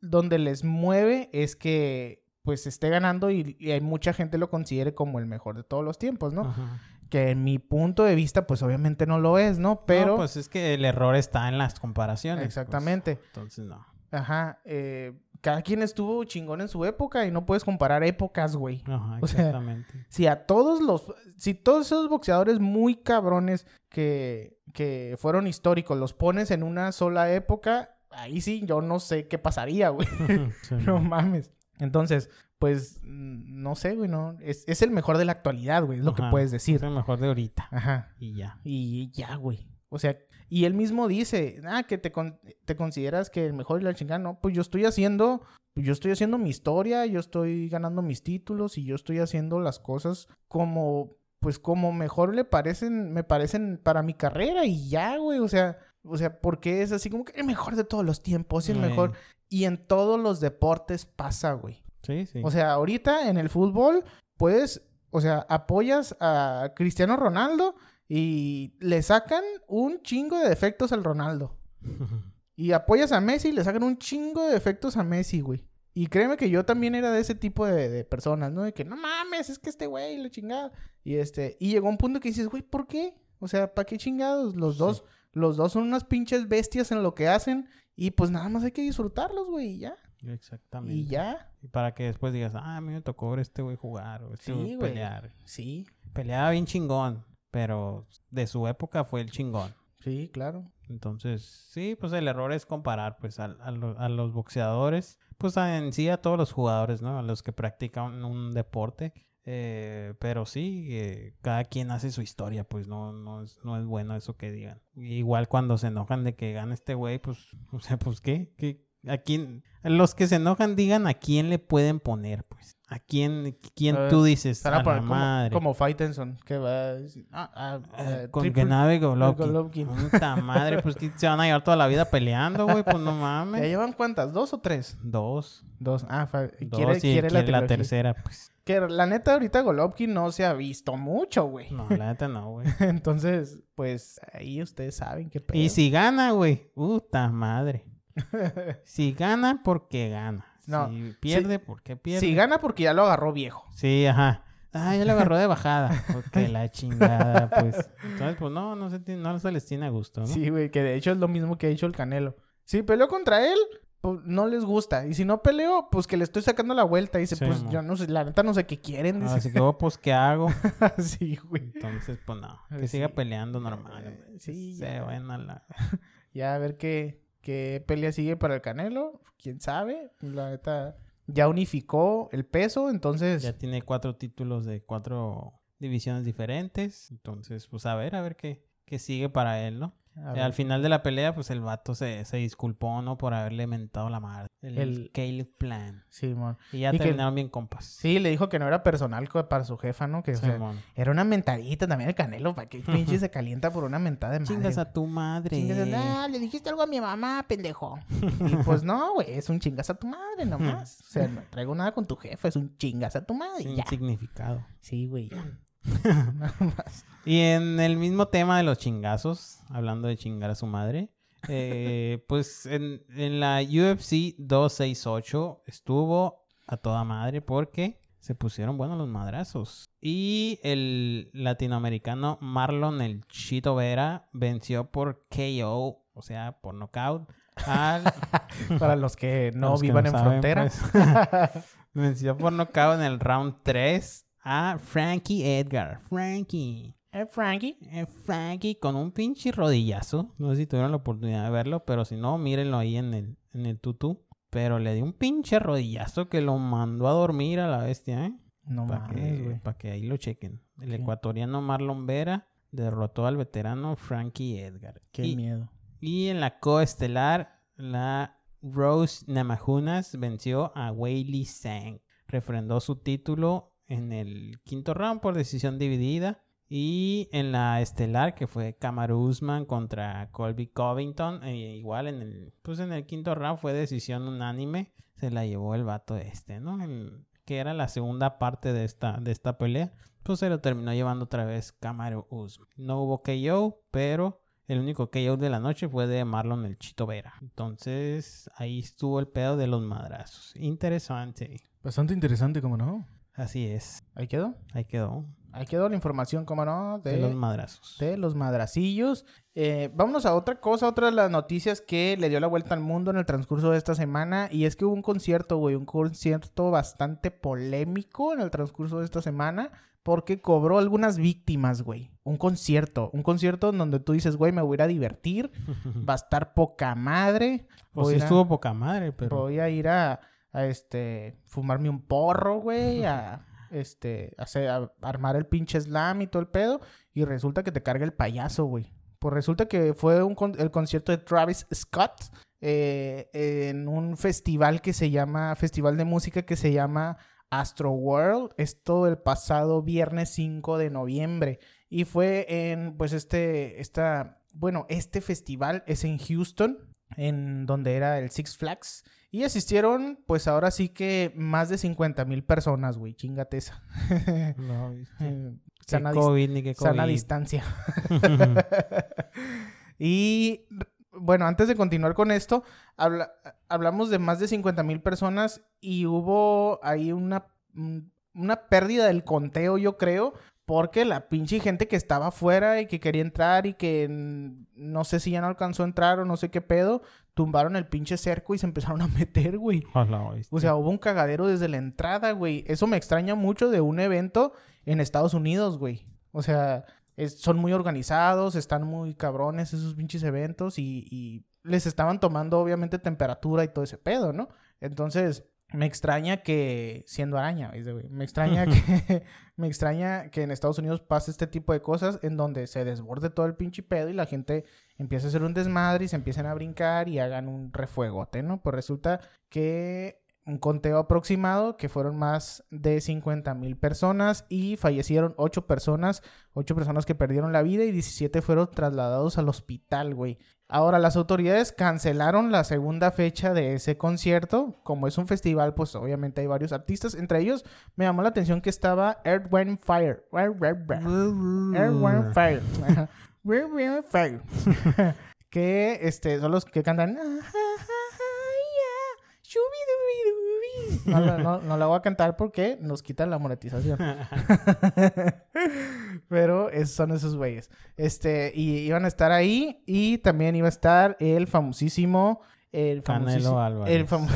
donde les mueve es que pues esté ganando y, y hay mucha gente lo considere como el mejor de todos los tiempos, ¿no? Ajá. Que en mi punto de vista, pues obviamente no lo es, ¿no? Pero, No, pues es que el error está en las comparaciones. pues. exactamente. Entonces, no. Ajá, eh, cada quien estuvo chingón en su época y no puedes comparar épocas, güey. Ajá, O sea, exactamente. Si a todos los, si todos esos boxeadores muy cabrones que, que fueron históricos los pones en una sola época, ahí sí yo no sé qué pasaría, güey. Sí, no mames. Entonces, pues, mm, no sé, güey, no. Es, es el mejor de la actualidad, güey, es lo que puedes decir. Es el mejor de ahorita. Ajá. Y ya. Y ya, güey. O sea, y él mismo dice, ah, que te, con- te consideras que el mejor y la chingada, no, pues yo estoy haciendo, pues yo estoy haciendo mi historia, yo estoy ganando mis títulos y yo estoy haciendo las cosas como, pues como mejor le parecen, me parecen para mi carrera y ya, güey, o sea, o sea, porque es así como que el mejor de todos los tiempos y el mejor, y en todos los deportes pasa, güey. Sí, sí. O sea, ahorita en el fútbol, puedes, o sea, apoyas a Cristiano Ronaldo y le sacan un chingo de defectos al Ronaldo. Y apoyas a Messi y le sacan un chingo de defectos a Messi, güey. Y créeme que yo también era de ese tipo de, de personas, ¿no? De que no mames, es que este güey, la chingada. Y este, y llegó un punto que dices, güey, ¿por qué? O sea, ¿para qué chingados? Los dos, los dos son unas pinches bestias en lo que hacen. Y pues nada más hay que disfrutarlos, güey, y ya. Exactamente. Y ya. Y para que después digas, ah, a mí me tocó ver este güey jugar o este Sí, güey. pelear. Sí, Peleaba bien chingón, pero de su época fue el chingón. sí, claro. Entonces, sí, pues el error es comparar pues a, a lo- a los boxeadores, pues a- en sí a todos los jugadores, ¿no? A los que practican un deporte. Eh, pero sí, eh, cada quien hace su historia, pues no, no, es, no es bueno eso que digan. Igual cuando se enojan de que gane este güey, pues, o sea, pues qué, ¿Qué? ¿A quién? Los que se enojan digan a quién le pueden poner, pues. ¿A quién, quién A ver, tú dices? A la como, madre. como Fight Tenson, que va ah, ah, eh, con Golovkin. Puta madre, pues que se van a llevar toda la vida peleando, güey, pues no ¿Ya mames. llevan cuántas? ¿Dos o tres? Dos. Dos. Ah, fa- Dos quiere, y quiere la, quiere la tercera, pues. Que la neta ahorita Golovkin no se ha visto mucho, güey. No, la neta no, güey. Entonces, pues ahí ustedes saben qué pedo. Y si gana, güey, puta madre. Si gana, porque gana. No, Si pierde, porque pierde. Si gana porque ya lo agarró viejo. Sí, ajá. Ah, ya lo agarró de bajada. Porque la chingada, pues. Entonces, pues no, no se, no se les tiene a gusto, ¿no? Sí, güey, que de hecho es lo mismo que ha hecho el Canelo. Si peleó contra él, pues no les gusta. Y si no peleo, pues que le estoy sacando la vuelta. Y dice, Sí, pues yo no sé, la neta no sé qué quieren. Dice. Así que, oh, pues, ¿qué hago? sí, güey. Entonces, pues no. Que Sí. siga peleando normal. Eh, sí, Se la... Ya a ver qué, qué pelea sigue para el Canelo. Quién sabe. La neta ya unificó el peso, entonces. Ya tiene cuatro títulos de cuatro divisiones diferentes. Entonces, pues a ver, a ver qué, qué sigue para él, ¿no? Eh. Al final de la pelea, pues el vato se, se disculpó, ¿no? Por haberle mentado la madre. El, El- Caleb Plan. Simón. Y ya Y que- terminaron bien compas. Sí, le dijo que no era personal para su jefa, ¿no? Que o sea, Simón. era una mentadita también el Canelo. ¿Para qué pinche se calienta por una mentada de madre? Chingas a tu madre. Chingas a- Ah, le dijiste algo a mi mamá, pendejo. Y pues no, güey, es un chingas a tu madre nomás. O sea, no traigo nada con tu jefa, es un chingas a tu madre. Sin Ya. significado. Sí, güey, ya. Nada más. Y en el mismo tema de los chingazos, hablando de chingar a su madre, eh, pues en, en la UFC 268 estuvo a toda madre porque se pusieron buenos los madrazos. Y el latinoamericano Marlon el Chito Vera venció por KO, o sea, por knockout, al Para los que no los que vivan no en saben, frontera. pues. venció por knockout en el round 3 a Frankie Edgar. Frankie. Eh, Frankie. Eh, Frankie con un pinche rodillazo. No sé si tuvieron la oportunidad de verlo, pero si no, mírenlo ahí en el, en el tutú. Pero le dio un pinche rodillazo que lo mandó a dormir a la bestia, ¿eh? No Para que, pa' que ahí lo chequen. El ecuatoriano Marlon Vera derrotó al veterano Frankie Edgar. Qué y, miedo. y en la coestelar, la Rose Namajunas venció a Weili Sang. Refrendó su título en el quinto round por decisión dividida. Y en la estelar, que fue Kamaru Usman contra Colby Covington, eh, igual en el, pues en el quinto round fue decisión unánime. Se la llevó el vato este, ¿no? El- que era la segunda parte de esta, de esta pelea. Pues se lo terminó llevando otra vez Kamaru Usman. No hubo KO, pero el único KO de la noche fue de Marlon el Chito Vera. Entonces ahí estuvo el pedo de los madrazos. Interesante. Bastante interesante, ¿cómo no? Así es. Ahí quedó. Ahí quedó. Ahí quedó la información, ¿cómo no? De, los madrazos. de los madracillos. Eh, vámonos a otra cosa, otra de las noticias que le dio la vuelta al mundo en el transcurso de esta semana. Y es que hubo un concierto, güey, un concierto bastante polémico en el transcurso de esta semana. Porque cobró algunas víctimas, güey. Un concierto. Un concierto en donde tú dices, güey, me voy a ir a divertir. Va a estar poca madre. Pues sí a- estuvo poca madre, pero... Voy a ir a, a, este, fumarme un porro, güey, a, este, hacer, a armar el pinche slam y todo el pedo. Y resulta que te carga el payaso, güey. Pues resulta que fue un con- el concierto de Travis Scott eh, en un festival que se llama, festival de música que se llama Astro World. Esto el pasado viernes 5 de noviembre. Y fue en, pues, este, esta, bueno, este festival es en Houston, en donde era el Six Flags. Y asistieron, pues ahora sí que más de 50 mil personas, güey. Chingate esa. No, sana, COVID, ni qué COVID. sana distancia. y bueno, antes de continuar con esto, habla- hablamos de más de 50 mil personas y hubo ahí una, una pérdida del conteo, yo creo, porque la pinche gente que estaba afuera y que quería entrar y que no sé si ya no alcanzó a entrar o no sé qué pedo, tumbaron el pinche cerco y se empezaron a meter, güey. O sea, hubo un cagadero desde la entrada, güey. Eso me extraña mucho de un evento en Estados Unidos, güey. O sea, es- son muy organizados, están muy cabrones esos pinches eventos y, y les estaban tomando obviamente temperatura y todo ese pedo, ¿no? Entonces, me extraña que, siendo araña, ¿viste, güey? Me extraña que, me extraña que en Estados Unidos pase este tipo de cosas en donde se desborde todo el pinche pedo y la gente empieza a hacer un desmadre y se empiezan a brincar y hagan un refuegote, ¿no? Pues resulta que un conteo aproximado que fueron más de 50 mil personas y fallecieron 8 personas, 8 personas que perdieron la vida y 17 fueron trasladados al hospital, güey. Ahora, las autoridades cancelaron la segunda fecha de ese concierto. Como es un festival, pues obviamente hay varios artistas. Entre ellos, me llamó la atención que estaba Earth, Wind, Fire. Earth, Wind, Fire. Que este, son los que cantan. No, la- no- no la voy a cantar porque nos quitan la monetización. Pero esos son esos güeyes. Este, y iban a estar ahí y también iba a estar el famosísimo... El famosísimo, el, famo-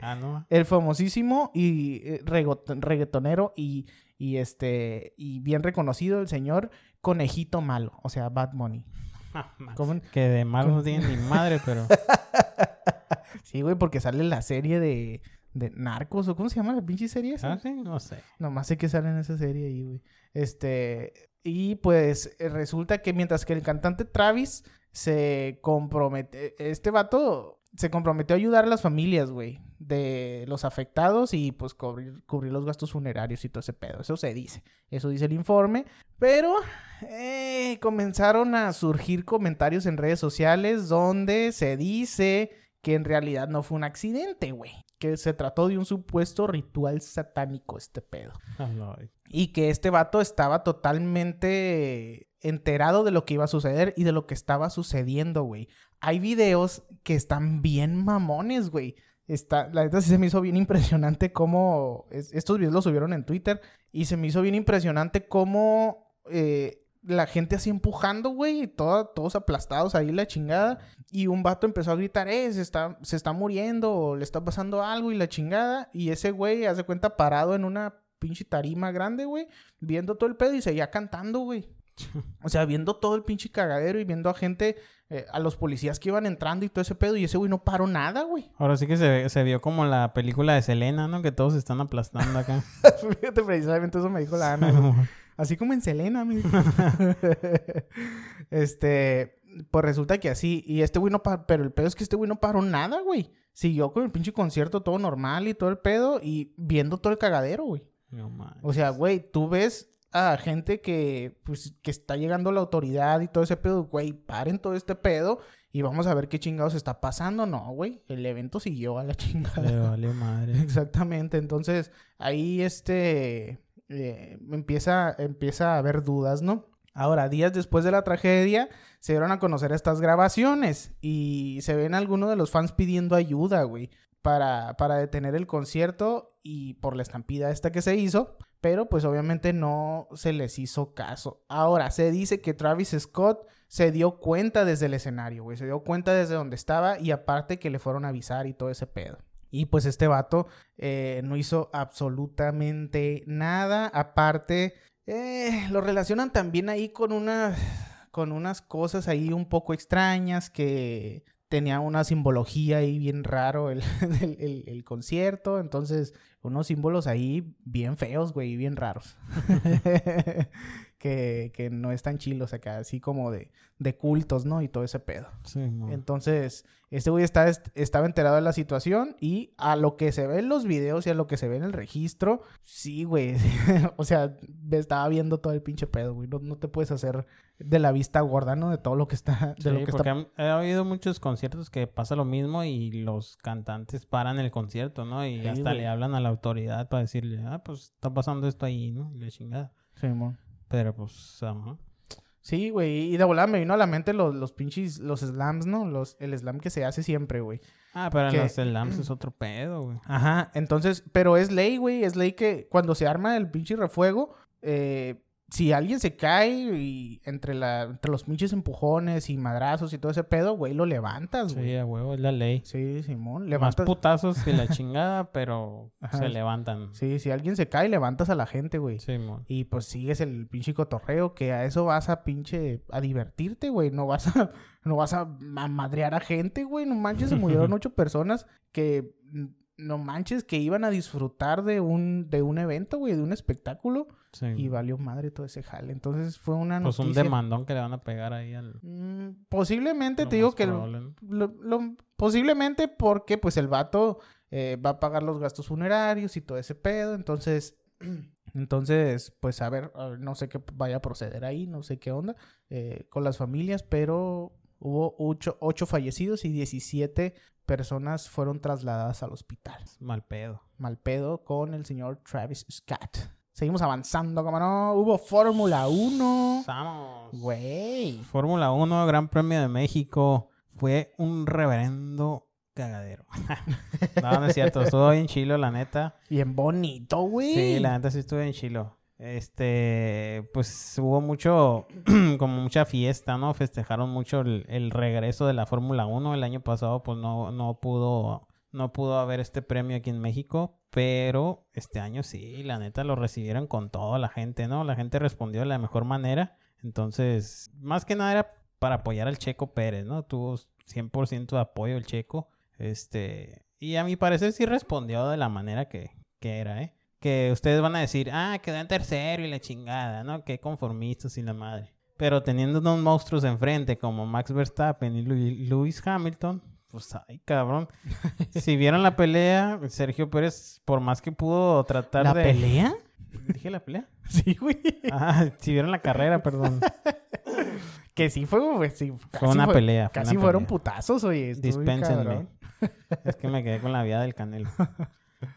ah, no. el famosísimo y eh, reggaetonero y, y este y bien reconocido el señor Conejito Malo, o sea, Bad Money. ¿Cómo? Que de malo no tiene ni madre, pero. Sí, güey, porque sale la serie de, de Narcos, o ¿cómo se llama la pinche serie esa? Ah, sí, no sé. Nomás sé que sale en esa serie ahí, güey. Este, y pues eh, resulta que mientras que el cantante Travis se compromete, este vato se comprometió a ayudar a las familias, güey, de los afectados y pues cubrir, cubrir los gastos funerarios y todo ese pedo. Eso se dice, eso dice el informe. Pero eh, comenzaron a surgir comentarios en redes sociales donde se dice que en realidad no fue un accidente, güey. Que se trató de un supuesto ritual satánico este pedo. Y que este vato estaba totalmente enterado de lo que iba a suceder y de lo que estaba sucediendo, güey. Hay videos que están bien mamones, güey. Está, la neta sí se me hizo bien impresionante cómo... es- estos videos los subieron en Twitter y se me hizo bien impresionante cómo eh, la gente así empujando, güey, todos aplastados ahí la chingada. Y un vato empezó a gritar, eh, se está, se está muriendo o le está pasando algo y la chingada. Y ese güey, hace cuenta, parado en una pinche tarima grande, güey, viendo todo el pedo y seguía cantando, güey. O sea, viendo todo el pinche cagadero y viendo a gente, eh, a los policías que iban entrando y todo ese pedo. Y ese güey no paró nada, güey. Ahora sí que se, se vio como la película de Selena, ¿no? Que todos se están aplastando acá. Fíjate, precisamente eso me dijo la Ana, güey. Así como en Selena, me este, pues resulta que así. Y este güey no paró, pero el pedo es que este güey no paró nada, güey. Siguió con el pinche concierto todo normal y todo el pedo y viendo todo el cagadero, güey. No. O sea, güey, tú ves a gente que, pues, que está llegando la autoridad y todo ese pedo, güey, paren todo este pedo y vamos a ver qué chingados está pasando. No, güey, el evento siguió a la chingada. Le valió madre. Exactamente, entonces ahí este eh, empieza, empieza a haber dudas, ¿no? Ahora, días después de la tragedia, se dieron a conocer estas grabaciones y se ven algunos de los fans pidiendo ayuda, güey, para, para detener el concierto y por la estampida esta que se hizo, pero pues obviamente no se les hizo caso. Ahora, se dice que Travis Scott se dio cuenta desde el escenario, güey, se dio cuenta desde donde estaba y aparte que le fueron a avisar y todo ese pedo. Y pues este vato eh, no hizo absolutamente nada. Aparte, eh, lo relacionan también ahí con unas, con unas cosas ahí un poco extrañas que tenía una simbología ahí bien raro el, el- el- concierto. Entonces, unos símbolos ahí bien feos, güey, bien raros. que, que no están chilos acá, así como de, de cultos, ¿no? Y todo ese pedo. Sí, mo. Entonces, este güey está, estaba enterado de la situación y a lo que se ve en los videos y a lo que se ve en el registro, sí, güey. o sea, estaba viendo todo el pinche pedo, güey. No, no te puedes hacer de la vista gorda, ¿no? De todo lo que está... De lo Sí, que porque está... he oído muchos conciertos que pasa lo mismo y los cantantes paran el concierto, ¿no? Y Sí, hasta güey. le hablan a la autoridad para decirle, ah, pues está pasando esto ahí, ¿no? Y la chingada. Sí, mon. Pero pues, ajá. Sí, güey. Y de volada me vino a la mente los, los pinches... Los slams, ¿no? Los, el slam que se hace siempre, güey. Ah, pero Que- los slams es otro pedo, güey. Ajá, entonces, pero es ley, güey, es ley que cuando se arma el pinche refuego, eh, si alguien se cae y entre, la, entre los pinches empujones y madrazos y todo ese pedo, güey, lo levantas, güey. Sí, a huevo, es la ley. Sí, Simón, Más levantas. putazos que la chingada, pero Ajá. se levantan. Sí, si alguien se cae, levantas a la gente, güey. Sí, mon. Y pues sigues el pinche cotorreo, que a eso vas a pinche a divertirte, güey. No vas a, no vas a ma- madrear a gente, güey. No manches, se murieron ocho personas que no manches, que iban a disfrutar de un, de un evento, güey, de un espectáculo. Sí. Y valió madre todo ese jale. Entonces fue una pues un noticia. demandón que le van a pegar ahí al. Mm, posiblemente, lo te digo que lo- posiblemente porque pues el vato eh, va a pagar los gastos funerarios y todo ese pedo. Entonces, entonces, pues a ver, a ver, no sé qué vaya a proceder ahí, no sé qué onda eh, con las familias, pero hubo ocho, ocho fallecidos y 17 personas fueron trasladadas al hospital. Mal pedo. Mal pedo con el señor Travis Scott. Seguimos avanzando, como no. Hubo Fórmula 1. Vamos. Güey. Fórmula 1, Gran Premio de México. Fue un reverendo cagadero. no, no es cierto. Estuvo bien chilo, la neta. Bien bonito, güey. Sí, la neta sí estuvo bien chilo. Este, pues hubo mucho, como mucha fiesta, ¿no? Festejaron mucho el, el regreso de la Fórmula 1. El año pasado, pues no, no pudo, no pudo haber este premio aquí en México. Pero este año sí, la neta lo recibieron con toda la gente, ¿no? La gente respondió de la mejor manera. Entonces, más que nada era para apoyar al Checo Pérez, ¿no? Tuvo 100% de apoyo el Checo. Este, y a mi parecer sí respondió de la manera que, que era, ¿eh? Que ustedes van a decir, ah, quedó en tercero y la chingada, ¿no? Qué conformistas y la madre. Pero teniendo unos monstruos enfrente como Max Verstappen y Lewis Hamilton, pues ay, cabrón. si vieron la pelea, Sergio Pérez, por más que pudo tratar ¿La de. pelea? ¿Dije la pelea? Sí, güey. Ah, si vieron la carrera, perdón. Que sí fue, güey. Sí, Fue una pelea. fue Casi una fueron pelea. putazos, oye. Dispénsenme. Es que me quedé con la vida del canelo.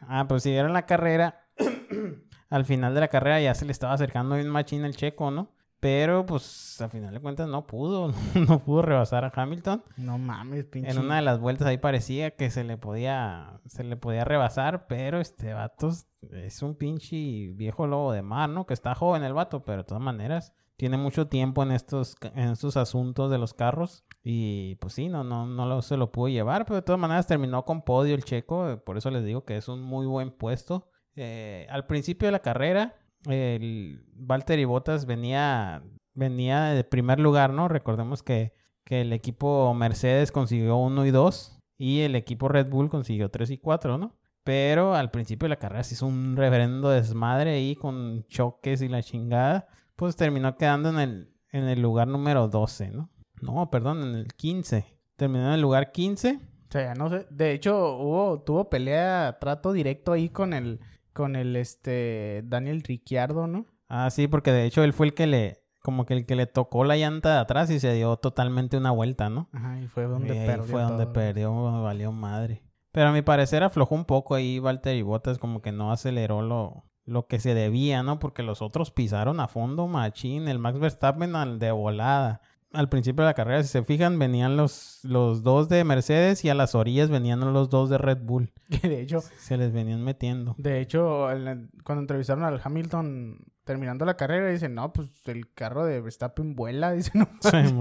Ah, pues si vieron la carrera, al final de la carrera ya se le estaba acercando bien machín el checo, ¿no? Pero pues al final de cuentas no pudo, no pudo rebasar a Hamilton. No mames, pinche. En una de las vueltas ahí parecía que se le podía, se le podía rebasar, pero este vato es un pinche viejo lobo de mar, ¿no? Que está joven el vato, pero de todas maneras tiene mucho tiempo en estos, en estos asuntos de los carros. Y pues sí, no, no, no lo, se lo pudo llevar, pero de todas maneras terminó con podio el checo. Por eso les digo que es un muy buen puesto. Eh, al principio de la carrera, el Valtteri Bottas venía, venía de primer lugar, ¿no? Recordemos que, que el equipo Mercedes consiguió 1 y 2 y el equipo Red Bull consiguió 3 y 4, ¿no? Pero al principio de la carrera se hizo un reverendo desmadre ahí con choques y la chingada. Pues terminó quedando en el, en el lugar número 12, ¿no? No, perdón, en el 15. Terminó en el lugar 15. O sea, no sé. De hecho, hubo, tuvo pelea, trato directo ahí con el, con el, este, Daniel Ricciardo, ¿no? Ah, sí, porque de hecho él fue el que le, como que el que le tocó la llanta de atrás y se dio totalmente una vuelta, ¿no? Ajá, y fue donde y ahí perdió fue donde perdió, valió madre. Pero a mi parecer aflojó un poco ahí Valtteri Bottas, como que no aceleró lo, lo que se debía, ¿no? Porque los otros pisaron a fondo, machín. El Max Verstappen al de volada. Al principio de la carrera, si se fijan, venían los, los dos de Mercedes y a las orillas venían los dos de Red Bull. Que de hecho, Se les venían metiendo. de hecho, cuando entrevistaron al Hamilton terminando la carrera, dicen, no, pues el carro de Verstappen vuela, dice, no. Sí,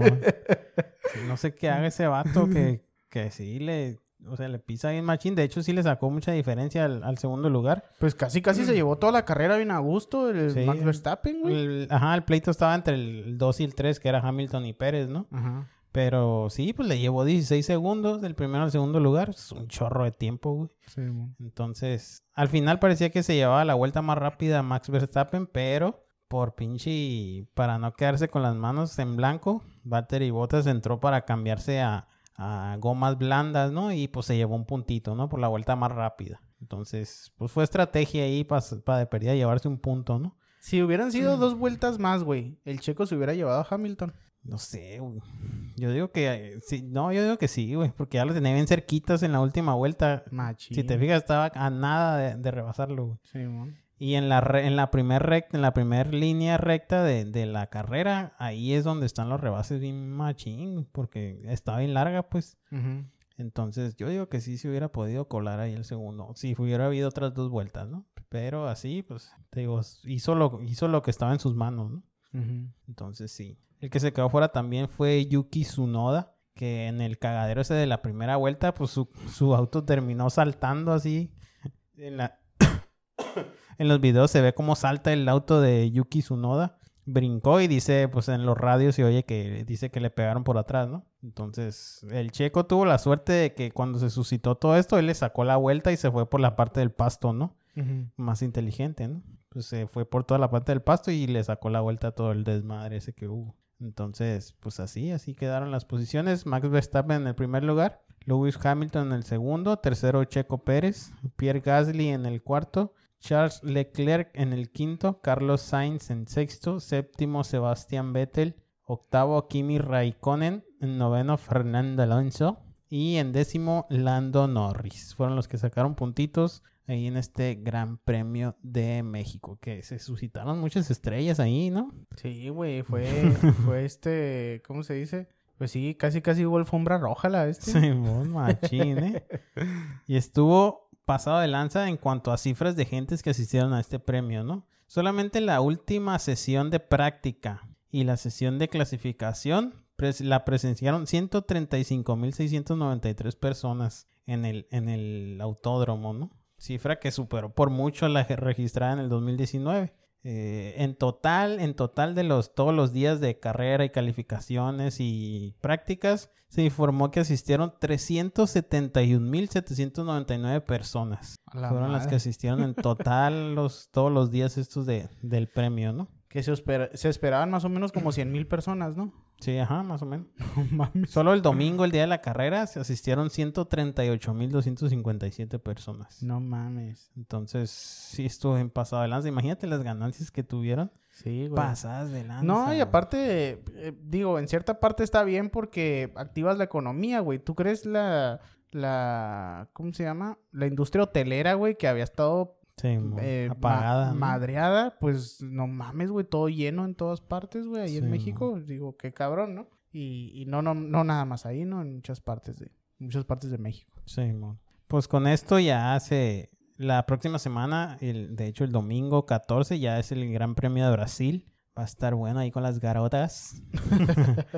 no sé qué haga ese vato que, que sí le... O sea, le pisa bien machín. De hecho, sí le sacó mucha diferencia al, al segundo lugar. Pues casi, casi se llevó toda la carrera bien a gusto el Sí. Max Verstappen, güey. El- ajá, el pleito estaba entre el 2 y el 3, que era Hamilton y Pérez, ¿no? Ajá. Pero sí, pues le llevó 16 segundos del primero al segundo lugar. Es un chorro de tiempo, güey. Sí, mo. Entonces, al final parecía que se llevaba la vuelta más rápida a Max Verstappen, pero por pinche, para no quedarse con las manos en blanco, Valtteri Bottas entró para cambiarse a, a gomas blandas, ¿no? Y pues se llevó un puntito, ¿no? Por la vuelta más rápida. Entonces, pues fue estrategia ahí para de perdida llevarse un punto, ¿no? Si hubieran sido Mm. dos vueltas más, güey, el checo se hubiera llevado a Hamilton. No sé, güey. Yo digo que eh, sí, no, yo digo que sí, güey, porque ya lo tenía bien cerquitas en la última vuelta. Machín. Si te fijas, estaba a nada de, de rebasarlo, güey. Sí, mo. Y en la, re- en la primer recta, en la primer línea recta de, de la carrera, ahí es donde están los rebases bien machín, porque estaba bien larga, pues. Entonces, yo digo que sí se hubiera podido colar ahí el segundo. Si hubiera habido otras dos vueltas, ¿no? Pero así, pues, te digo, hizo lo, hizo lo que estaba en sus manos, ¿no? Entonces, sí. El que se quedó fuera también fue Yuki Tsunoda, que en el cagadero ese de la primera vuelta, pues su, su auto terminó saltando así. En, la... en los videos se ve cómo salta el auto de Yuki Tsunoda. Brincó y dice, pues en los radios se oye que dice que le pegaron por atrás, ¿no? Entonces, el checo tuvo la suerte de que cuando se suscitó todo esto, él le sacó la vuelta y se fue por la parte del pasto, ¿no? Más inteligente, ¿no? Pues se fue por toda la parte del pasto y le sacó la vuelta a todo el desmadre ese que hubo. Entonces, pues así, así quedaron las posiciones. Max Verstappen en el primer lugar, Lewis Hamilton en el segundo, tercero Checo Pérez, Pierre Gasly en el cuarto, Charles Leclerc en el quinto, Carlos Sainz en sexto, séptimo Sebastián Vettel, octavo Kimi Raikkonen, en noveno Fernando Alonso y en décimo Lando Norris. Fueron los que sacaron puntitos ahí en este Gran Premio de México, que se suscitaron muchas estrellas ahí, ¿no? Sí, güey, fue, fue este, ¿cómo se dice? Pues sí, casi casi hubo alfombra roja la este. Sí, bon, machín, ¿eh? Y estuvo pasado de lanza en cuanto a cifras de gentes que asistieron a este premio, ¿no? Solamente la última sesión de práctica y la sesión de clasificación la presenciaron 135.693 personas en el, en el autódromo, ¿no? Cifra que superó por mucho la registrada en el 2019. Eh, en total, en total de los todos los días de carrera y calificaciones y prácticas, se informó que asistieron 371.799 personas. La Fueron las que asistieron en total los todos los días estos de, del premio, ¿no? Que se, espera- se esperaban más o menos como 100 mil personas, ¿no? Sí, ajá, más o menos. No mames. Solo el domingo, el día de la carrera, se asistieron 138.257 personas. No mames. Entonces, sí estuvo en pasado de lanza. Imagínate las ganancias que tuvieron. Sí, güey. Pasadas de lanza. No, y aparte, eh, digo, en cierta parte está bien porque activas la economía, güey. ¿Tú crees la, la, ¿cómo se llama? La industria hotelera, güey, que había estado Sí, eh, apagada. madreada, pues no mames, güey, todo lleno en todas partes, güey, ahí Sí, en México, digo, qué cabrón, ¿no? Y, y no, no, no nada más ahí, ¿no? En muchas partes de, muchas partes de México. Sí, mo. Pues con esto ya hace... La próxima semana, el, de hecho el domingo 14, ya es el Gran Premio de Brasil. Va a estar bueno ahí con las garotas.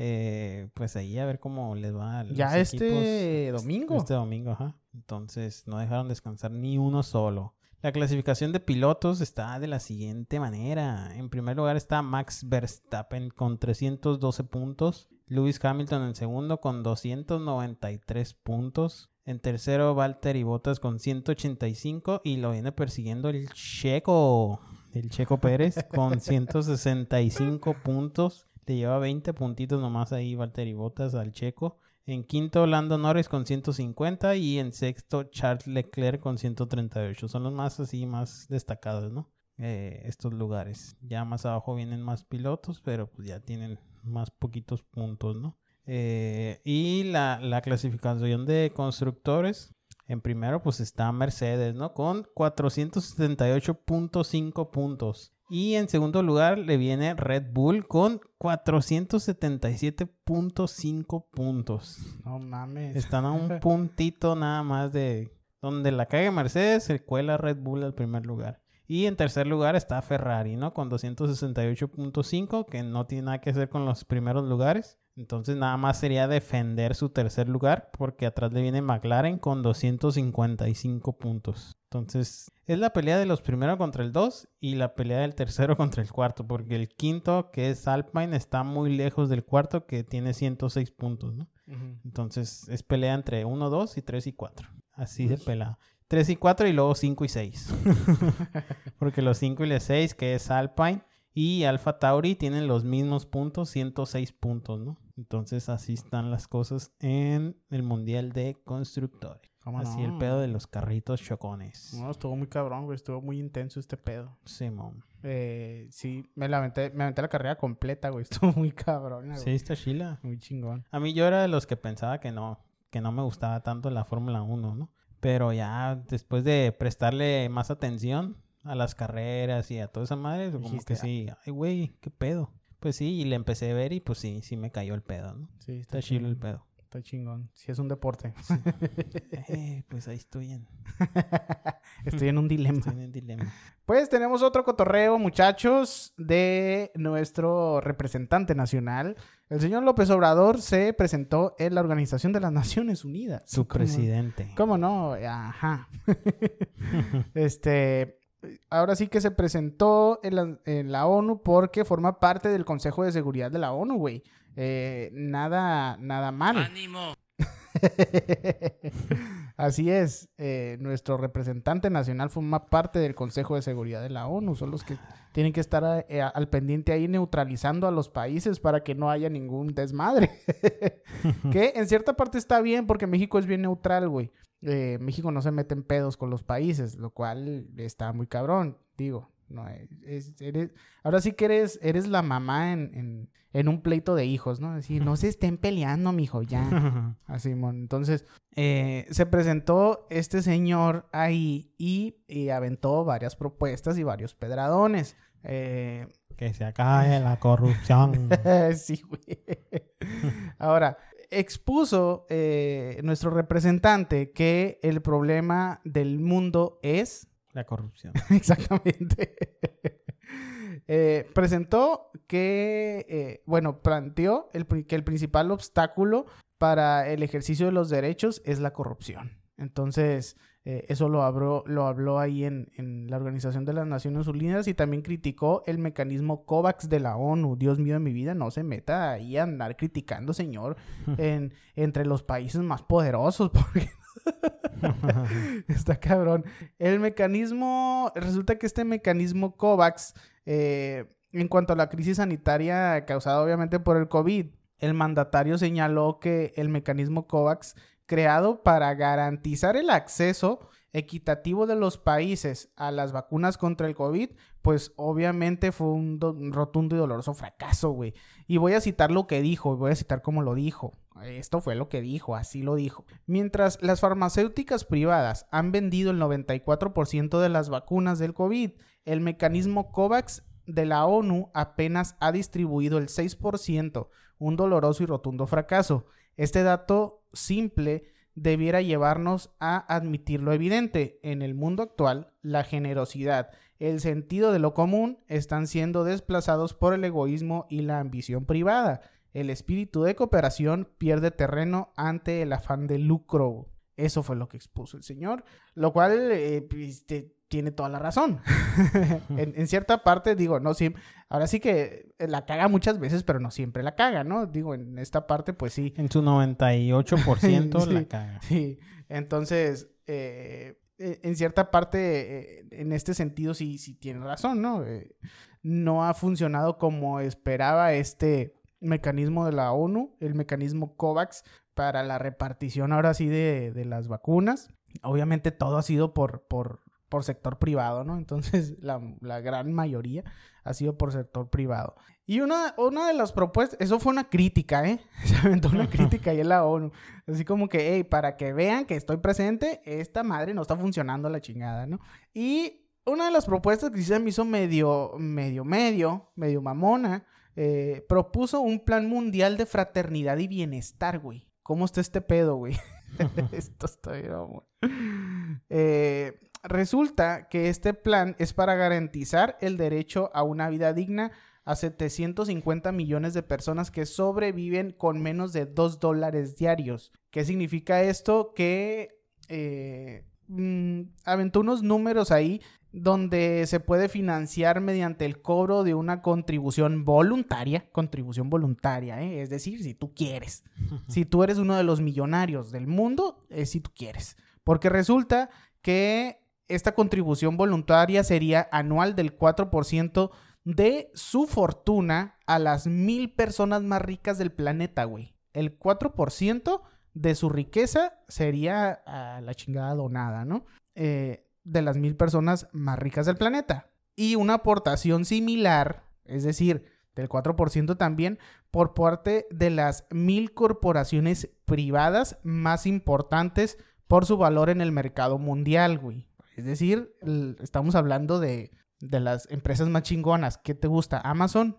Eh, pues ahí a ver cómo les va. a los Ya este equipos. domingo. Este domingo, ajá. Entonces no dejaron descansar ni uno solo. La clasificación de pilotos está de la siguiente manera. En primer lugar está Max Verstappen con 312 puntos. Lewis Hamilton en segundo con 293 puntos. En tercero, Valtteri Bottas con 185 y lo viene persiguiendo el Checo, el Checo Pérez con 165 puntos. Le lleva 20 puntitos nomás ahí Valtteri Bottas al Checo. En quinto, Lando Norris con 150 y en sexto, Charles Leclerc con 138. Son los más así, más destacados, ¿no? Eh, estos lugares. Ya más abajo vienen más pilotos, pero pues ya tienen más poquitos puntos, ¿no? Eh, y la, la clasificación de constructores. En primero, pues está Mercedes, ¿no? Con 478.5 puntos. Y en segundo lugar le viene Red Bull con 477.5 puntos. No mames. Están a un puntito nada más de donde la cague Mercedes, se cuela Red Bull al primer lugar. Y en tercer lugar está Ferrari, ¿no? Con 268.5, que no tiene nada que hacer con los primeros lugares. Entonces nada más sería defender su tercer lugar, porque atrás le viene McLaren con 255 puntos. Entonces es la pelea de los primeros contra el 2 y la pelea del tercero contra el cuarto, porque el quinto, que es Alpine, está muy lejos del cuarto, que tiene 106 puntos, ¿no? Entonces es pelea entre 1, 2 y 3 y 4. Así de pelada. 3 y 4 y luego 5 y 6. Porque los 5 y los 6, que es Alpine y Alpha Tauri, tienen los mismos puntos, 106 puntos, ¿no? Entonces así están las cosas en el Mundial de Constructores. ¿Cómo Así no? el pedo de los carritos chocones. No, estuvo muy cabrón, güey. Estuvo muy intenso este pedo. Simón. Eh, sí, me la aventé, me aventé la carrera completa, güey. Estuvo muy cabrón, Sí, está chila. Muy chingón. A mí yo era de los que pensaba que no, que no me gustaba tanto la Fórmula 1, ¿no? Pero ya después de prestarle más atención a las carreras y a toda esa madre, como Dijiste, que sí, ay güey, qué pedo. Pues sí, y le empecé a ver y pues sí, sí me cayó el pedo, ¿no? Sí, Está está chido el pedo. Está chingón. Sí, es un deporte. Eh, pues ahí estoy en, Estoy en un dilema. estoy en el dilema. Pues tenemos otro cotorreo, muchachos, de nuestro representante nacional. El señor López Obrador se presentó en la Organización de las Naciones Unidas. Su ¿Cómo- presidente. ¿Cómo no? Ajá. este, ahora sí que se presentó en la, en la ONU porque forma parte del Consejo de Seguridad de la ONU, güey. Eh, nada, nada mal. ánimo. Así es, eh, nuestro representante nacional forma parte del Consejo de Seguridad de la ONU, son los que tienen que estar eh, al pendiente ahí neutralizando a los países para que no haya ningún desmadre. que en cierta parte está bien porque México es bien neutral, güey. Eh, México no se mete en pedos con los países, lo cual está muy cabrón, digo. No, es- es- eres, ahora sí que eres, eres la mamá en, en, en un pleito de hijos, ¿no? Así, no se estén peleando, mijo, ya. Así, mon. Entonces, eh, se presentó este señor ahí y, y aventó varias propuestas y varios pedradones. Eh, que se acabe la corrupción. sí, güey. Ahora, expuso eh, nuestro representante que el problema del mundo es... La corrupción. Exactamente. Eh, presentó que, eh, bueno, planteó el, que el principal obstáculo para el ejercicio de los derechos es la corrupción. Entonces, eh, eso lo habló, lo habló ahí en, en, la Organización de las Naciones Unidas y también criticó el mecanismo COVAX de la ONU. Dios mío de mi vida, no se meta ahí a andar criticando, señor, en, entre los países más poderosos, porque está cabrón. El mecanismo, resulta que este mecanismo COVAX, eh, en cuanto a la crisis sanitaria causada obviamente por el COVID, el mandatario señaló que el mecanismo COVAX creado para garantizar el acceso equitativo de los países a las vacunas contra el COVID, pues obviamente fue un, rotundo y doloroso fracaso, güey. Y voy a citar lo que dijo, voy a citar cómo lo dijo. Esto fue lo que dijo, así lo dijo. Mientras las farmacéuticas privadas han vendido el 94% de las vacunas del COVID, el mecanismo COVAX de la ONU apenas ha distribuido el 6%, un doloroso y rotundo fracaso. Este dato simple debiera llevarnos a admitir lo evidente. En el mundo actual, la generosidad, el sentido de lo común están siendo desplazados por el egoísmo y la ambición privada. El espíritu de cooperación pierde terreno ante el afán de lucro. Eso fue lo que expuso el señor, lo cual eh, pues, tiene toda la razón. en, cierta parte, digo, no siempre. Ahora sí que la caga muchas veces, pero no siempre la caga, ¿no? Digo, en esta parte, pues sí. En su 98% la caga. Sí. Entonces, eh, e, en cierta parte, eh, en este sentido, sí, sí tiene razón, ¿no? Eh, no ha funcionado como esperaba este mecanismo de la ONU, el mecanismo COVAX, para la repartición ahora sí de, de las vacunas. Obviamente todo ha sido por, por por sector privado, ¿no? Entonces, la, gran mayoría ha sido por sector privado. Y una, una de las propuestas, eso fue una crítica, ¿eh? Se aventó una crítica ahí en la ONU. Así como que, hey, para que vean que estoy presente, esta madre no está funcionando la chingada, ¿no? Y una de las propuestas que se me hizo medio, medio, medio, medio mamona, eh, propuso un plan mundial de fraternidad y bienestar, güey. ¿Cómo está este pedo, güey? Esto está bien, eh, resulta que este plan es para garantizar el derecho a una vida digna a 750 millones de personas que sobreviven con menos de 2 dólares diarios. ¿Qué significa esto? Que eh, mm, aventó unos números ahí donde se puede financiar mediante el cobro de una contribución voluntaria, contribución voluntaria, ¿eh? es decir, si tú quieres, si tú eres uno de los millonarios del mundo, es si tú quieres, porque resulta que esta contribución voluntaria sería anual del 4% de su fortuna a las mil personas más ricas del planeta, güey. El 4% de su riqueza sería a la chingada donada, ¿no? Eh, de las mil personas más ricas del planeta. Y una aportación similar, es decir, del 4% también, por parte de las mil corporaciones privadas más importantes por su valor en el mercado mundial, güey. Es decir, estamos hablando de, las empresas más chingonas. ¿Qué te gusta? Amazon.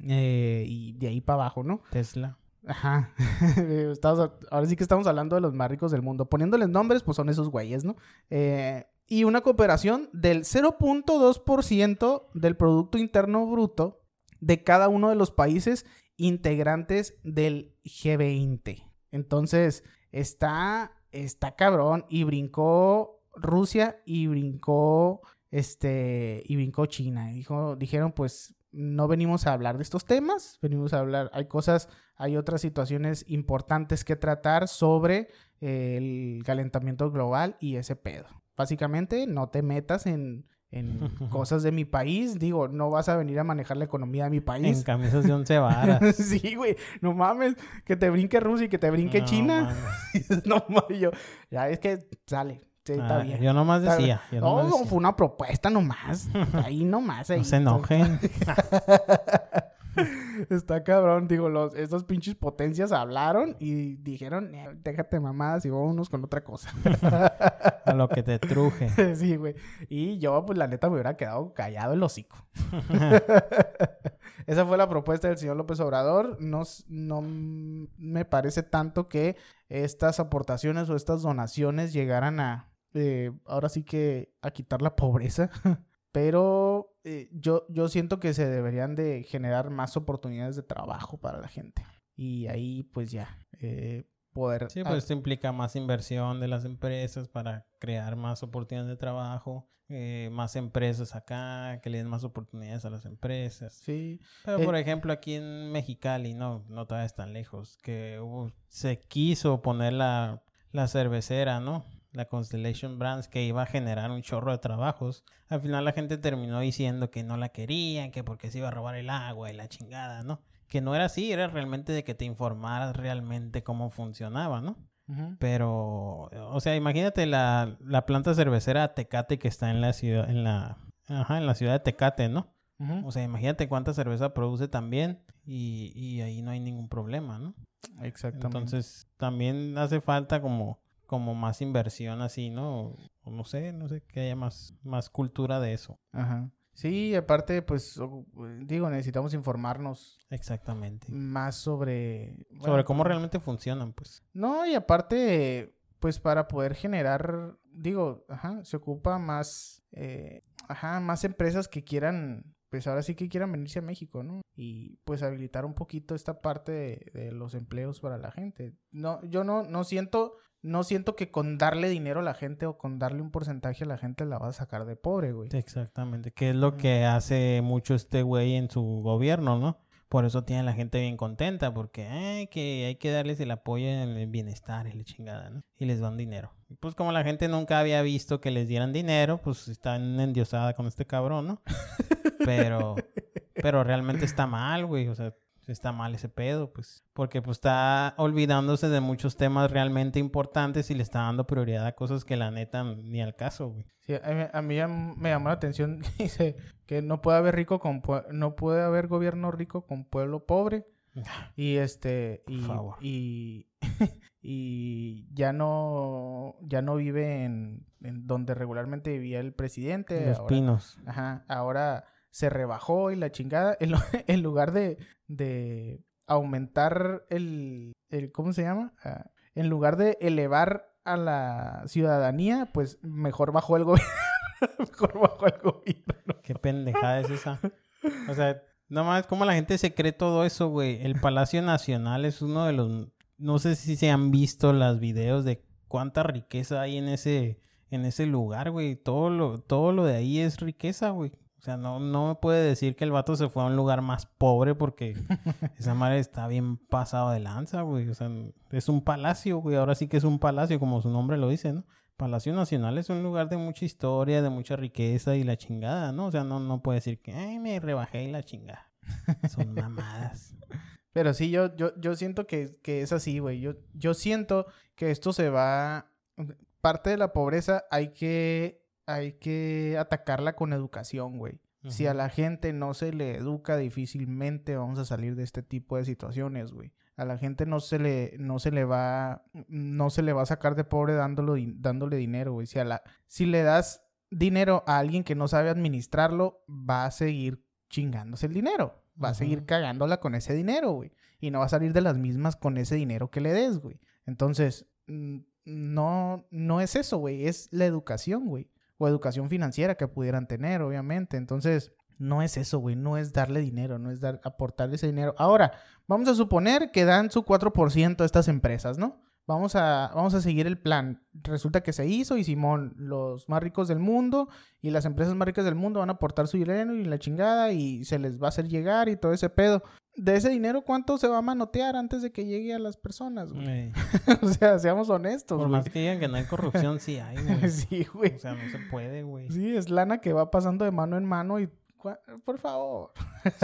Eh, y de ahí para abajo, ¿no? Tesla. Ajá. ahora sí que estamos hablando de los más ricos del mundo. Poniéndoles nombres, pues son esos güeyes, ¿no? Eh, y una cooperación del 0.2% del Producto Interno Bruto de cada uno de los países integrantes del G20. Entonces, está, está cabrón y brincó Rusia y brincó este y brincó China. dijo, dijeron, pues no venimos a hablar de estos temas, venimos a hablar, hay cosas, hay otras situaciones importantes que tratar sobre el calentamiento global y ese pedo. Básicamente, no te metas en, en cosas de mi país. Digo, no vas a venir a manejar la economía de mi país. En camisas de once varas. sí, güey. No mames. Que te brinque Rusia y que te brinque China. no mames. Yo, ya es que sale. Sí, está ah, bien. Yo nomás decía. no, fue una propuesta nomás. Ahí nomás. Ahí, no se enojen. está cabrón. Digo, los, estas pinches potencias hablaron y dijeron, eh, déjate mamadas y vámonos con otra cosa. A lo que te truje. sí, güey. Y yo, pues la neta, me hubiera quedado callado el hocico. esa fue la propuesta del señor López Obrador. No, no me parece tanto que estas aportaciones o estas donaciones llegaran a, eh, ahora sí que, a quitar la pobreza. Pero eh, yo, yo siento que se deberían de generar más oportunidades de trabajo para la gente. Y ahí, pues ya, eh, poder... Sí, pues esto implica más inversión de las empresas para crear más oportunidades de trabajo, eh, más empresas acá, que le den más oportunidades a las empresas. sí, Pero, Eh, por ejemplo, aquí en Mexicali, no, no te vayas tan lejos, que hubo- se quiso poner la, la cervecera, ¿no? La Constellation Brands, que iba a generar un chorro de trabajos. Al final la gente terminó diciendo que no la querían, que porque se iba a robar el agua y la chingada, ¿no? Que no era así, era realmente de que te informaras realmente cómo funcionaba, ¿no? Pero, o sea, imagínate la, la planta cervecera Tecate que está en la ciudad, en la, ajá, en la ciudad de Tecate, ¿no? O sea, imagínate cuánta cerveza produce también y, y ahí no hay ningún problema, ¿no? exactamente. Entonces, también hace falta como, como más inversión así, ¿no? O no sé, no sé, que haya más, más cultura de eso. Ajá. Sí, y aparte, pues, digo, necesitamos informarnos Exactamente. más sobre... Sobre cómo realmente funcionan, pues. No, y aparte, pues para poder generar, digo, ajá, se ocupa más, eh, ajá, más empresas que quieran, pues ahora sí que quieran venirse a México, ¿no? Y pues habilitar un poquito esta parte de, de los empleos para la gente. No, yo no, no siento, no siento que con darle dinero a la gente o con darle un porcentaje a la gente la vas a sacar de pobre, güey. Exactamente. Que es lo que hace mucho este güey en su gobierno, ¿no? Por eso tiene la gente bien contenta, porque que hay que darles el apoyo en el bienestar y la chingada, ¿no? Y les dan dinero. Y pues como la gente nunca había visto que les dieran dinero, pues están endiosada con este cabrón, ¿no? Pero, pero realmente está mal, güey. O sea, está mal ese pedo, pues. Porque pues está olvidándose de muchos temas realmente importantes y le está dando prioridad a cosas que la neta ni al caso, güey. Sí, a mí, a mí me llamó la atención que dice que no puede haber rico con no puede haber gobierno rico con pueblo pobre y este Por y, favor. y y ya no ya no vive en, en donde regularmente vivía el presidente Los ahora, pinos. ajá, ahora se rebajó y la chingada en, lu- en lugar de, de aumentar el, el ¿cómo se llama? Ah, en lugar de elevar a la ciudadanía, pues mejor bajó el gobierno. mejor bajó el gobierno. Qué pendejada es esa. O sea, nada más como la gente se cree todo eso, güey. El Palacio Nacional es uno de los... No sé si se han visto los videos de cuánta riqueza hay en ese, en ese lugar, güey. Todo lo, todo lo de ahí es riqueza, güey. O sea, no, no me puede decir que el vato se fue a un lugar más pobre porque esa madre está bien pasado de lanza, güey. O sea, es un palacio, güey. Ahora sí que es un palacio, como su nombre lo dice, ¿no? Palacio Nacional es un lugar de mucha historia, de mucha riqueza y la chingada, ¿no? O sea, no, no puede decir que, ay, me rebajé y la chingada. Son mamadas. Pero sí, yo, yo, yo siento que, que es así, güey. Yo, yo siento que esto se va... Parte de la pobreza hay que, hay que atacarla con educación, güey. Si a la gente no se le educa, difícilmente vamos a salir de este tipo de situaciones, güey. A la gente no se le, no se le va, no se le va a sacar de pobre dándolo, di- dándole dinero, güey. Si, a la, si le das dinero a alguien que no sabe administrarlo, va a seguir chingándose el dinero. Va a seguir cagándola con ese dinero, güey. Y no va a salir de las mismas con ese dinero que le des, güey. Entonces, no, no es eso, güey. Es la educación, güey educación financiera que pudieran tener, obviamente. Entonces, no es eso, güey, no es darle dinero, no es dar, aportarle ese dinero. Ahora, vamos a suponer que dan su 4% a estas empresas, ¿no? Vamos a, vamos a seguir el plan. Resulta que se hizo y Simón, los más ricos del mundo y las empresas más ricas del mundo van a aportar su dinero y la chingada y se les va a hacer llegar y todo ese pedo. De ese dinero, ¿cuánto se va a manotear antes de que llegue a las personas, güey? O sea, seamos honestos, Por güey. más que digan que no hay corrupción, sí hay, güey. sí, güey. O sea, no se puede, güey. Sí, es lana que va pasando de mano en mano y por favor.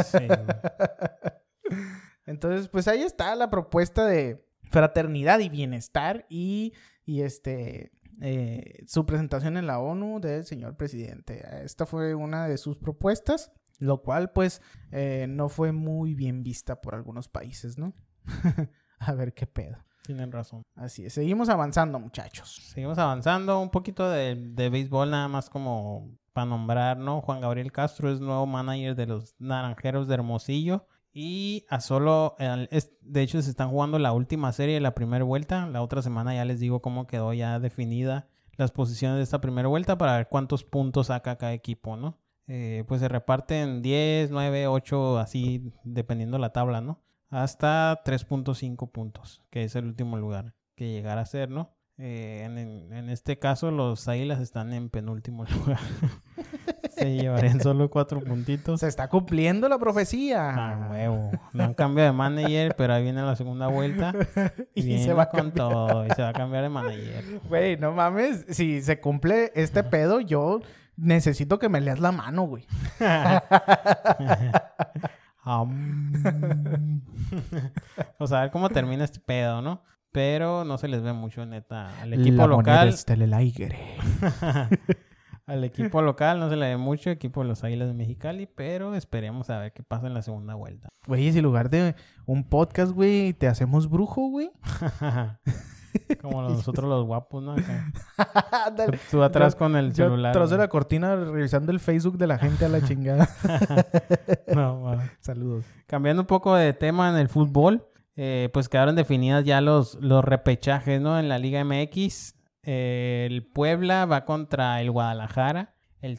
Sí, güey. Entonces, pues ahí está la propuesta de fraternidad y bienestar y, y este eh, su presentación en la ONU del señor presidente. Esta fue una de sus propuestas, lo cual pues eh, no fue muy bien vista por algunos países, ¿no? A ver qué pedo. Tienen razón. Así es, seguimos avanzando muchachos. Seguimos avanzando. Un poquito de, de béisbol, nada más como para nombrar, ¿no? Juan Gabriel Castro es nuevo manager de los Naranjeros de Hermosillo. Y a solo, de hecho, se están jugando la última serie de la primera vuelta. La otra semana ya les digo cómo quedó ya definida las posiciones de esta primera vuelta para ver cuántos puntos saca cada equipo, ¿no? Eh, pues se reparten 10, 9, 8, así dependiendo la tabla, ¿no? Hasta 3.5 puntos, que es el último lugar que llegará a ser, ¿no? Eh, en, este caso, los Águilas están en penúltimo lugar. Se llevarían solo cuatro puntitos. Se está cumpliendo la profecía. Ah, huevo. No han cambiado de manager, pero ahí viene la segunda vuelta. Y, se va con todo. Y se va a cambiar de manager. Güey, no mames. Si se cumple este pedo, yo necesito que me leas la mano, güey. pues a ver cómo termina este pedo, ¿no? pero no se les ve mucho, neta. Al equipo local. Al equipo local no se le ve mucho, equipo de los Águilas de Mexicali, pero esperemos a ver qué pasa en la segunda vuelta. Güey, si en lugar de un podcast, güey, te hacemos brujo, güey. Como nosotros los guapos, ¿no? Tú atrás con el celular. Atrás de la cortina revisando el Facebook de la gente a la chingada. no, Saludos. Cambiando un poco de tema en el fútbol. Eh, pues quedaron definidas ya los, los repechajes, ¿no? En la Liga MX, eh, el Puebla va contra el Guadalajara, el,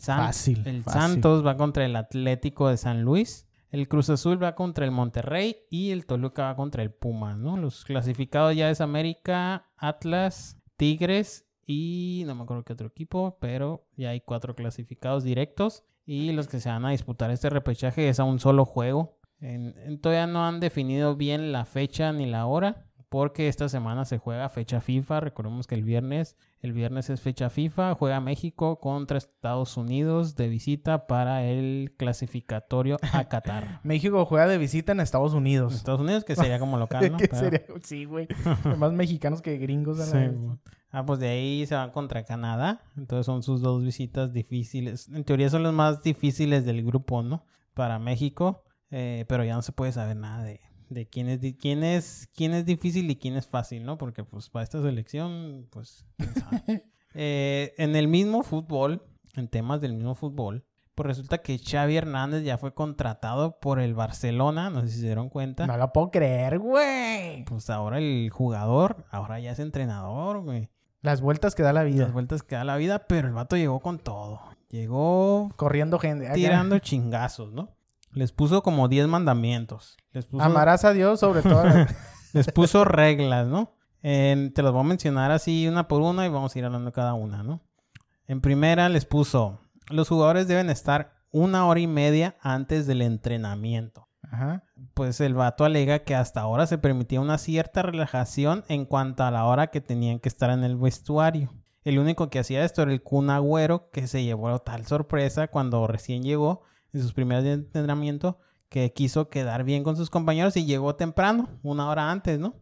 el Santos va contra el Atlético de San Luis, el Cruz Azul va contra el Monterrey y el Toluca va contra el Puma, ¿no? Los clasificados ya es América, Atlas, Tigres y no me acuerdo qué otro equipo, pero ya hay cuatro clasificados directos y los que se van a disputar este repechaje es a un solo juego en, todavía no han definido bien la fecha ni la hora, porque esta semana se juega fecha FIFA. Recordemos que el viernes, el viernes es fecha FIFA. Juega México contra Estados Unidos de visita para el clasificatorio a Qatar. México juega de visita en Estados Unidos. Estados Unidos, que sería como local, ¿no? Sí, güey. Más mexicanos que gringos. Ah, pues de ahí se van contra Canadá. Entonces son sus dos visitas difíciles. En teoría son los más difíciles del grupo, ¿no? Para México. Eh, pero ya no se puede saber nada de, de quién, es, quién, es, quién es difícil y quién es fácil, ¿no? Porque pues para esta selección, pues, eh, en el mismo fútbol, en temas del mismo fútbol, pues resulta que Xavi Hernández ya fue contratado por el Barcelona, no sé si se dieron cuenta. No lo puedo creer, güey. Pues ahora el jugador, ahora ya es entrenador, güey. Las vueltas que da la vida. Las vueltas que da la vida, pero el vato llegó con todo. Llegó... Corriendo gente. Tirando chingazos, ¿no? Les puso como 10 mandamientos. Les puso... Amarás a Dios sobre todo. les puso reglas, ¿no? te las voy a mencionar así una por una y vamos a ir hablando cada una, ¿no? En primera les puso, los jugadores deben estar una hora y media antes del entrenamiento. Ajá. Pues el vato alega que hasta ahora se permitía una cierta relajación en cuanto a la hora que tenían que estar en el vestuario. El único que hacía esto era el Kun Agüero, que se llevó tal sorpresa cuando recién llegó en sus primeros días de entrenamiento que quiso quedar bien con sus compañeros y llegó temprano, una hora antes, ¿no?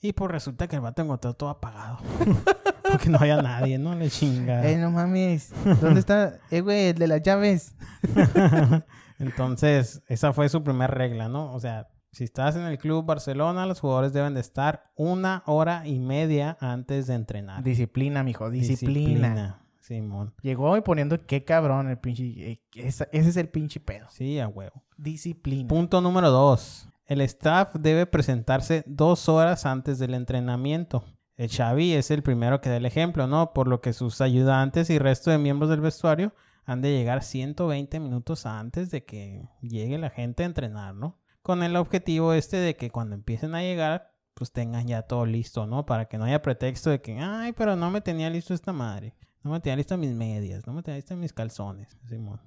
Y pues resulta que el vato encontró todo apagado. Porque no había nadie, ¿no? Le chingada. Eh, no mames. ¿Dónde está? Eh, güey, el de las llaves. Entonces, esa fue su primera regla, ¿no? O sea, si estás en el club Barcelona, los jugadores deben de estar una hora y media antes de entrenar. Disciplina, mijo, disciplina. disciplina. Simón. Llegó y poniendo qué cabrón el pinche. Eh, ese, es el pinche pedo. Sí, a huevo. Disciplina. Punto número dos. El staff debe presentarse dos horas antes del entrenamiento. El Xavi es el primero que da el ejemplo, ¿no? Por lo que sus ayudantes y resto de miembros del vestuario han de llegar 120 minutos antes de que llegue la gente a entrenar, ¿no? Con el objetivo este de que cuando empiecen a llegar, pues tengan ya todo listo, ¿no? Para que no haya pretexto de que, ay, pero no me tenía listo esta madre. No me tenía listas mis medias, no me tenía listas mis calzones.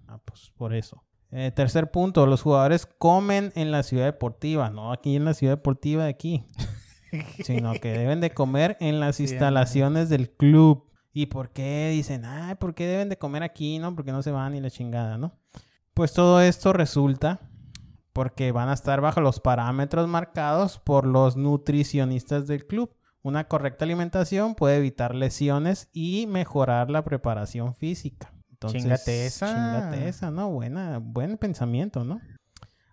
Ah, pues por eso. Eh, tercer punto, los jugadores comen en la ciudad deportiva, no aquí en la ciudad deportiva de aquí, sino que deben de comer en las instalaciones del club. ¿Y por qué dicen, ay, por qué deben de comer aquí, no? Porque no se van ni la chingada, ¿no? Pues todo esto resulta porque van a estar bajo los parámetros marcados por los nutricionistas del club. Una correcta alimentación puede evitar lesiones y mejorar la preparación física. Entonces, chingate esa. Chingate esa, ¿no? Buena, buen pensamiento, ¿no?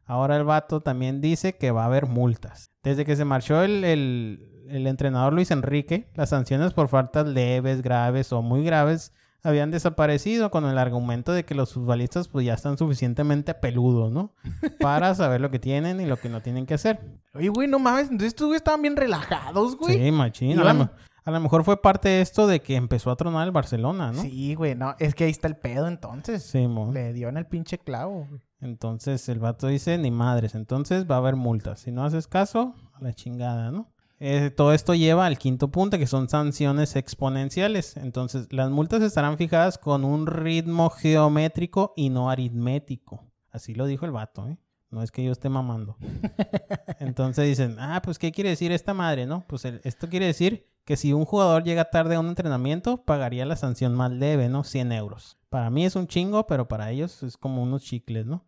Ahora el vato también dice que va a haber multas. Desde que se marchó el, el, el entrenador Luis Enrique, las sanciones por faltas leves, graves o muy graves habían desaparecido con el argumento de que los futbolistas pues ya están suficientemente peludos, ¿no? Para saber lo que tienen y lo que no tienen que hacer. Oye, güey, no mames, entonces estos güeyes estaban bien relajados, güey. Sí, machín. A lo, me- a lo mejor fue parte de esto de que empezó a tronar el Barcelona, ¿no? Sí, güey, no, es que ahí está el pedo entonces. Sí, mo. Le dio en el pinche clavo, güey. Entonces el vato dice, ni madres, entonces va a haber multas. Si no haces caso, a la chingada, ¿no? Eh, todo esto lleva al quinto punto, que son sanciones exponenciales. Entonces, las multas estarán fijadas con un ritmo geométrico y no aritmético. Así lo dijo el vato, ¿eh? No es que yo esté mamando. Entonces dicen, ah, pues, ¿qué quiere decir esta madre, no? Pues el- esto quiere decir que si un jugador llega tarde a un entrenamiento, pagaría la sanción más leve, ¿no? 100 euros. Para mí es un chingo, pero para ellos es como unos chicles, ¿no?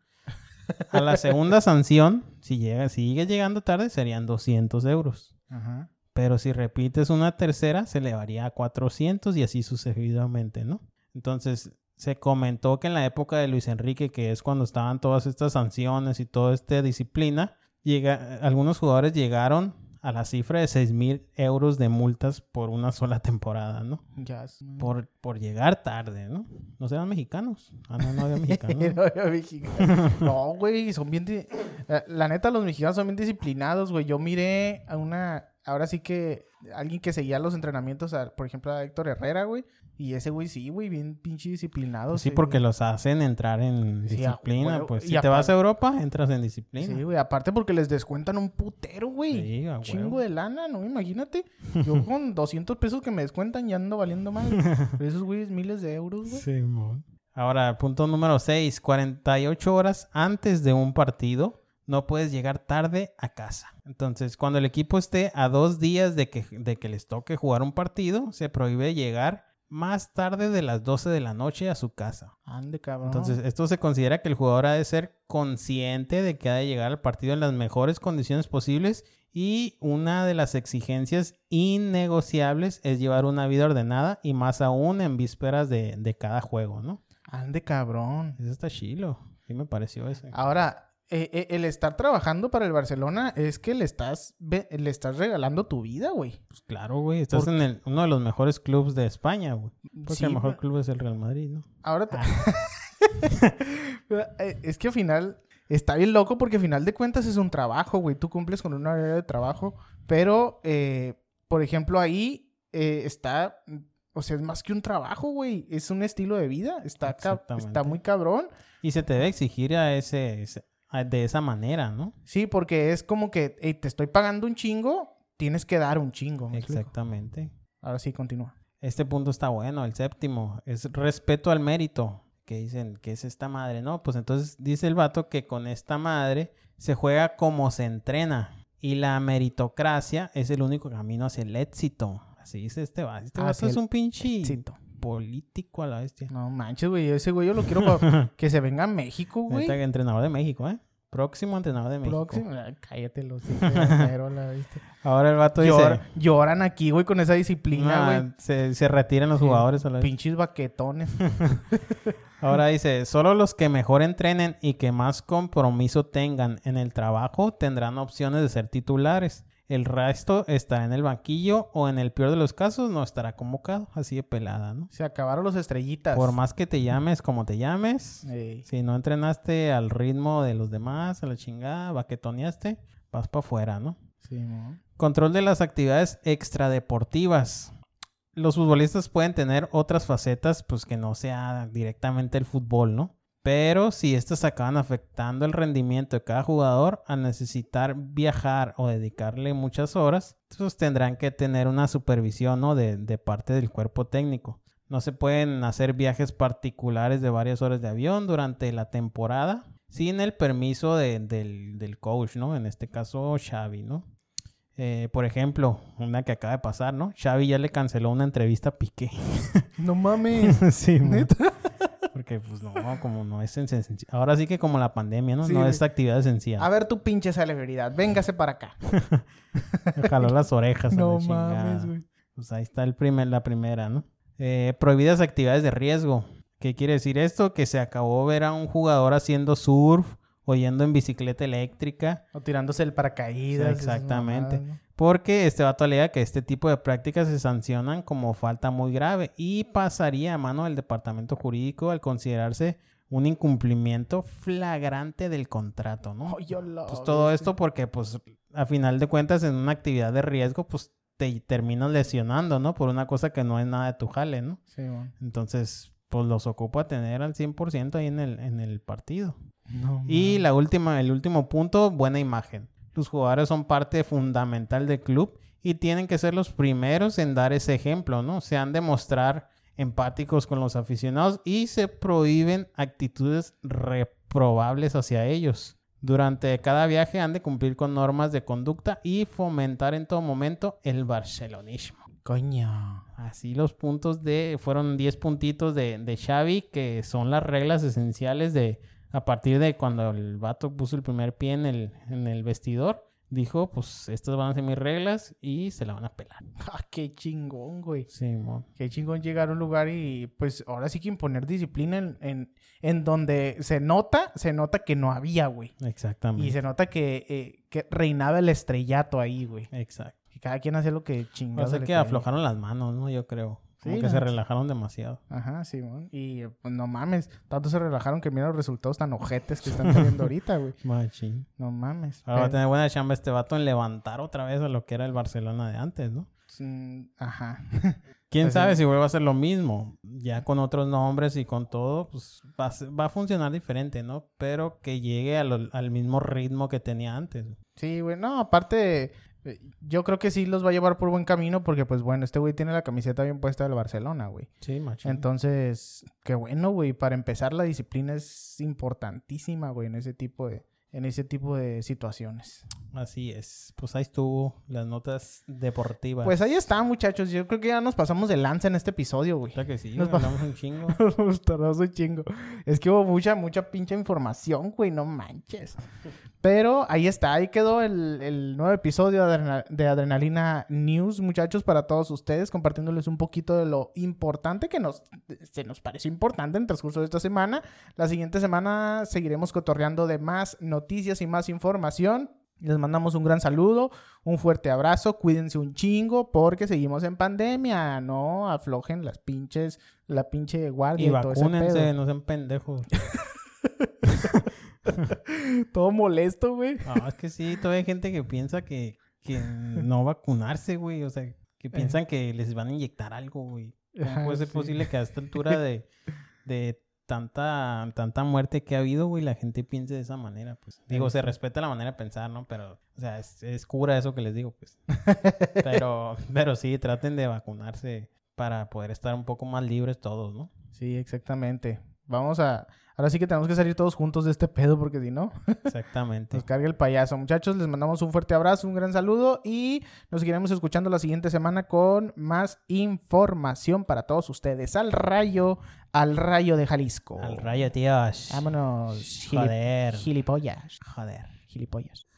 A la segunda sanción, si llega, si sigue llegando tarde, serían 200 euros. Ajá. Pero si repites una tercera, se elevaría a 400 y así sucesivamente, ¿no? Entonces, se comentó que en la época de Luis Enrique, que es cuando estaban todas estas sanciones y toda esta disciplina, llega, algunos jugadores llegaron a la cifra de 6 mil euros de multas por una sola temporada, ¿no? Ya. es- Por, por llegar tarde, ¿no? ¿No eran mexicanos? Ah, no, no había mexicanos. No, yo, mexicano. No, güey, son bien... di- La neta, los mexicanos son bien disciplinados, güey. Yo miré a una... Ahora sí que alguien que seguía los entrenamientos, a- por ejemplo, a Héctor Herrera, güey. Y ese güey sí, güey, bien pinche disciplinado. Sí, sí, porque güey. los hacen entrar en Sí, disciplina. huevo. Pues si te vas a Europa, entras en disciplina. Sí, güey, aparte porque les descuentan un putero, güey. Sí, a Chingo huevo. de lana, ¿no? Imagínate. Yo con 200 pesos que me descuentan ya ando valiendo mal. Pero esos güeyes miles de euros, güey. Simón. Ahora, punto número 6. 48 horas antes de un partido no puedes llegar tarde a casa. Entonces, cuando el equipo esté a dos días de que, de que les toque jugar un partido, se prohíbe llegar más tarde de las 12 de la noche a su casa. Ande, cabrón. Entonces, esto se considera que el jugador ha de ser consciente de que ha de llegar al partido en las mejores condiciones posibles y una de las exigencias innegociables es llevar una vida ordenada y más aún en vísperas de, de cada juego, ¿no? Ande, cabrón. Eso está chilo. Sí me pareció ese. Ahora, eh, eh, el estar trabajando para el Barcelona es que le estás, le estás regalando tu vida, güey. Pues claro, güey. Estás ¿Por en el- uno de los mejores clubes de España, güey. Porque Sí, el mejor club es el Real Madrid, ¿no? Ahora te- Eh, es que al final está bien loco porque al final de cuentas es un trabajo, güey. Tú cumples con una área de trabajo, pero, eh, por ejemplo, ahí eh, está, o sea, es más que un trabajo, güey. Es un estilo de vida. Está, está muy cabrón. Y se te debe exigir a ese, de esa manera, ¿no? Sí, porque es como que "Ey, te estoy pagando un chingo, tienes que dar un chingo. Exactamente. Ahora sí, continúa. Este punto está bueno, el séptimo, es respeto al mérito. Que dicen, que es esta madre? No, pues entonces dice el vato que con esta madre se juega como se entrena. Y la meritocracia es el único camino hacia el éxito. Así dice este vato. Este vato es un pinche Éxito. Político a la bestia. No manches, güey. Ese güey yo lo quiero que se venga a México, güey. Entrenador de México, ¿eh? Próximo entrenador de México. Próximo. Ay, cállate los hijos de acero, la viste. Ahora el vato dice... Llor- lloran aquí, güey, con esa disciplina, "Nah, güey. se, se retiran los Sí, jugadores a la. Pinches baquetones. Ahora dice, solo los que mejor entrenen y que más compromiso tengan en el trabajo tendrán opciones de ser titulares. El resto estará en el banquillo o en el peor de los casos no estará convocado. Así de pelada, ¿no? Se acabaron los estrellitas. Por más que te llames como te llames, Ey. si no entrenaste al ritmo de los demás, a la chingada, baquetoneaste, vas para afuera, ¿no? Sí, mo. Control de las actividades extradeportivas. Los futbolistas pueden tener otras facetas, pues que no sea directamente el fútbol, ¿no? Pero si estas acaban afectando el rendimiento de cada jugador, al necesitar viajar o dedicarle muchas horas, pues tendrán que tener una supervisión, ¿no? De, de parte del cuerpo técnico. No se pueden hacer viajes particulares de varias horas de avión durante la temporada sin el permiso de- del, del coach, ¿no? En este caso, Xavi, ¿no? Eh, por ejemplo, una que acaba de pasar, ¿no? Xavi ya le canceló una entrevista a Piqué. No mames. sí. ¿Neta? Porque pues no, como no es esencial. Ahora sí que como la pandemia, ¿no? Sí, no es actividad esencial. A ver tu pinche celebridad. Véngase para acá. Jaló las orejas. a la No chingada. mames, güey. Pues ahí está el primer, la primera, ¿no? Eh, prohibidas actividades de riesgo. ¿Qué quiere decir esto? Que se acabó ver a un jugador haciendo surf o yendo en bicicleta eléctrica. O tirándose el paracaídas. Exactamente. mamadas, ¿no? Porque este vato alega que este tipo de prácticas se sancionan como falta muy grave y pasaría a mano del departamento jurídico al considerarse un incumplimiento flagrante del contrato, ¿no? Ay, yo la Pues todo esto porque, pues, a final de cuentas, en una actividad de riesgo, pues, te terminas lesionando, ¿no? Por una cosa que no es nada de tu jale, ¿no? Sí, bueno. Entonces, pues, los ocupa tener al 100% ahí en el, en el partido. No, Y la última, el último punto, buena imagen. Los jugadores son parte fundamental del club y tienen que ser los primeros en dar ese ejemplo, ¿no? Se han de mostrar empáticos con los aficionados y se prohíben actitudes reprobables hacia ellos. Durante cada viaje han de cumplir con normas de conducta y fomentar en todo momento el barcelonismo. Coño. Así los puntos de... Fueron 10 puntitos de, de Xavi que son las reglas esenciales de... A partir de cuando el vato puso el primer pie en el, en el vestidor, dijo, pues estas van a ser mis reglas y se la van a pelar. Ah, qué chingón, güey. Sí, mo. Qué chingón llegar a un lugar y pues ahora sí que imponer disciplina en, en, en donde se nota, se nota que no había, güey. Exactamente. Y se nota que, eh, que reinaba el estrellato ahí, güey. Exacto. Y cada quien hacía lo que O chingado. sea que aflojaron las manos, ¿no? Yo creo. Como Sí, que se relajaron demasiado. Ajá, sí, güey. Y pues no mames, tanto se relajaron que mira los resultados tan ojetes que están teniendo ahorita, güey. Machín. No mames. Ahora va a tener buena chamba este vato en levantar otra vez a lo que era el Barcelona de antes, ¿no? Mm, Ajá. ¿Quién Pues sí. sabe si vuelve a hacer lo mismo? Ya con otros nombres y con todo, pues va a, ser- va a funcionar diferente, ¿no? Pero que llegue lo- al mismo ritmo que tenía antes. Sí, güey. No, aparte, yo creo que sí los va a llevar por buen camino porque, pues bueno, este güey tiene la camiseta bien puesta del Barcelona, güey. Sí, machín. Entonces, qué bueno, güey. Para empezar, la disciplina es importantísima, güey, en ese tipo de, en ese tipo de situaciones. Así es. Pues ahí estuvo las notas deportivas. Pues ahí está, muchachos. Yo creo que ya nos pasamos de lanza en este episodio, güey. Claro que sí, Nos pa- hablamos un chingo. Nos tardamos un chingo. Es que hubo mucha, mucha pinche información, güey. No manches. Pero ahí está. Ahí quedó el, el nuevo episodio de, Adrena- de Adrenalina News, muchachos, para todos ustedes. Compartiéndoles un poquito de lo importante que nos, se nos pareció importante en el transcurso de esta semana. La siguiente semana seguiremos cotorreando de más noticias y más información. Les mandamos un gran saludo, un fuerte abrazo, cuídense un chingo porque seguimos en pandemia, no aflojen las pinches, la pinche guardia Y y, todo ese vacúnense, pedo. no sean pendejos. Todo molesto, güey. No, es que sí, todavía hay gente que piensa que, que no vacunarse, güey. O sea, que piensan que les van a inyectar algo, güey. ¿Cómo puede ser sí. posible que a esta altura de, de tanta, tanta muerte que ha habido, güey, la gente piense de esa manera? Pues digo, se respeta la manera de pensar, ¿no? Pero, o sea, es, es cura eso que les digo, pues. Pero, pero sí, traten de vacunarse para poder estar un poco más libres todos, ¿no? Sí, exactamente. Vamos a... Ahora sí que tenemos que salir todos juntos de este pedo porque si no, Exactamente. nos carga el payaso. Muchachos, les mandamos un fuerte abrazo, un gran saludo y nos seguiremos escuchando la siguiente semana con más información para todos ustedes. Al rayo, al rayo de Jalisco. Al rayo, tíos. Vámonos. Joder. Gilipollas. Joder. Gilipollas.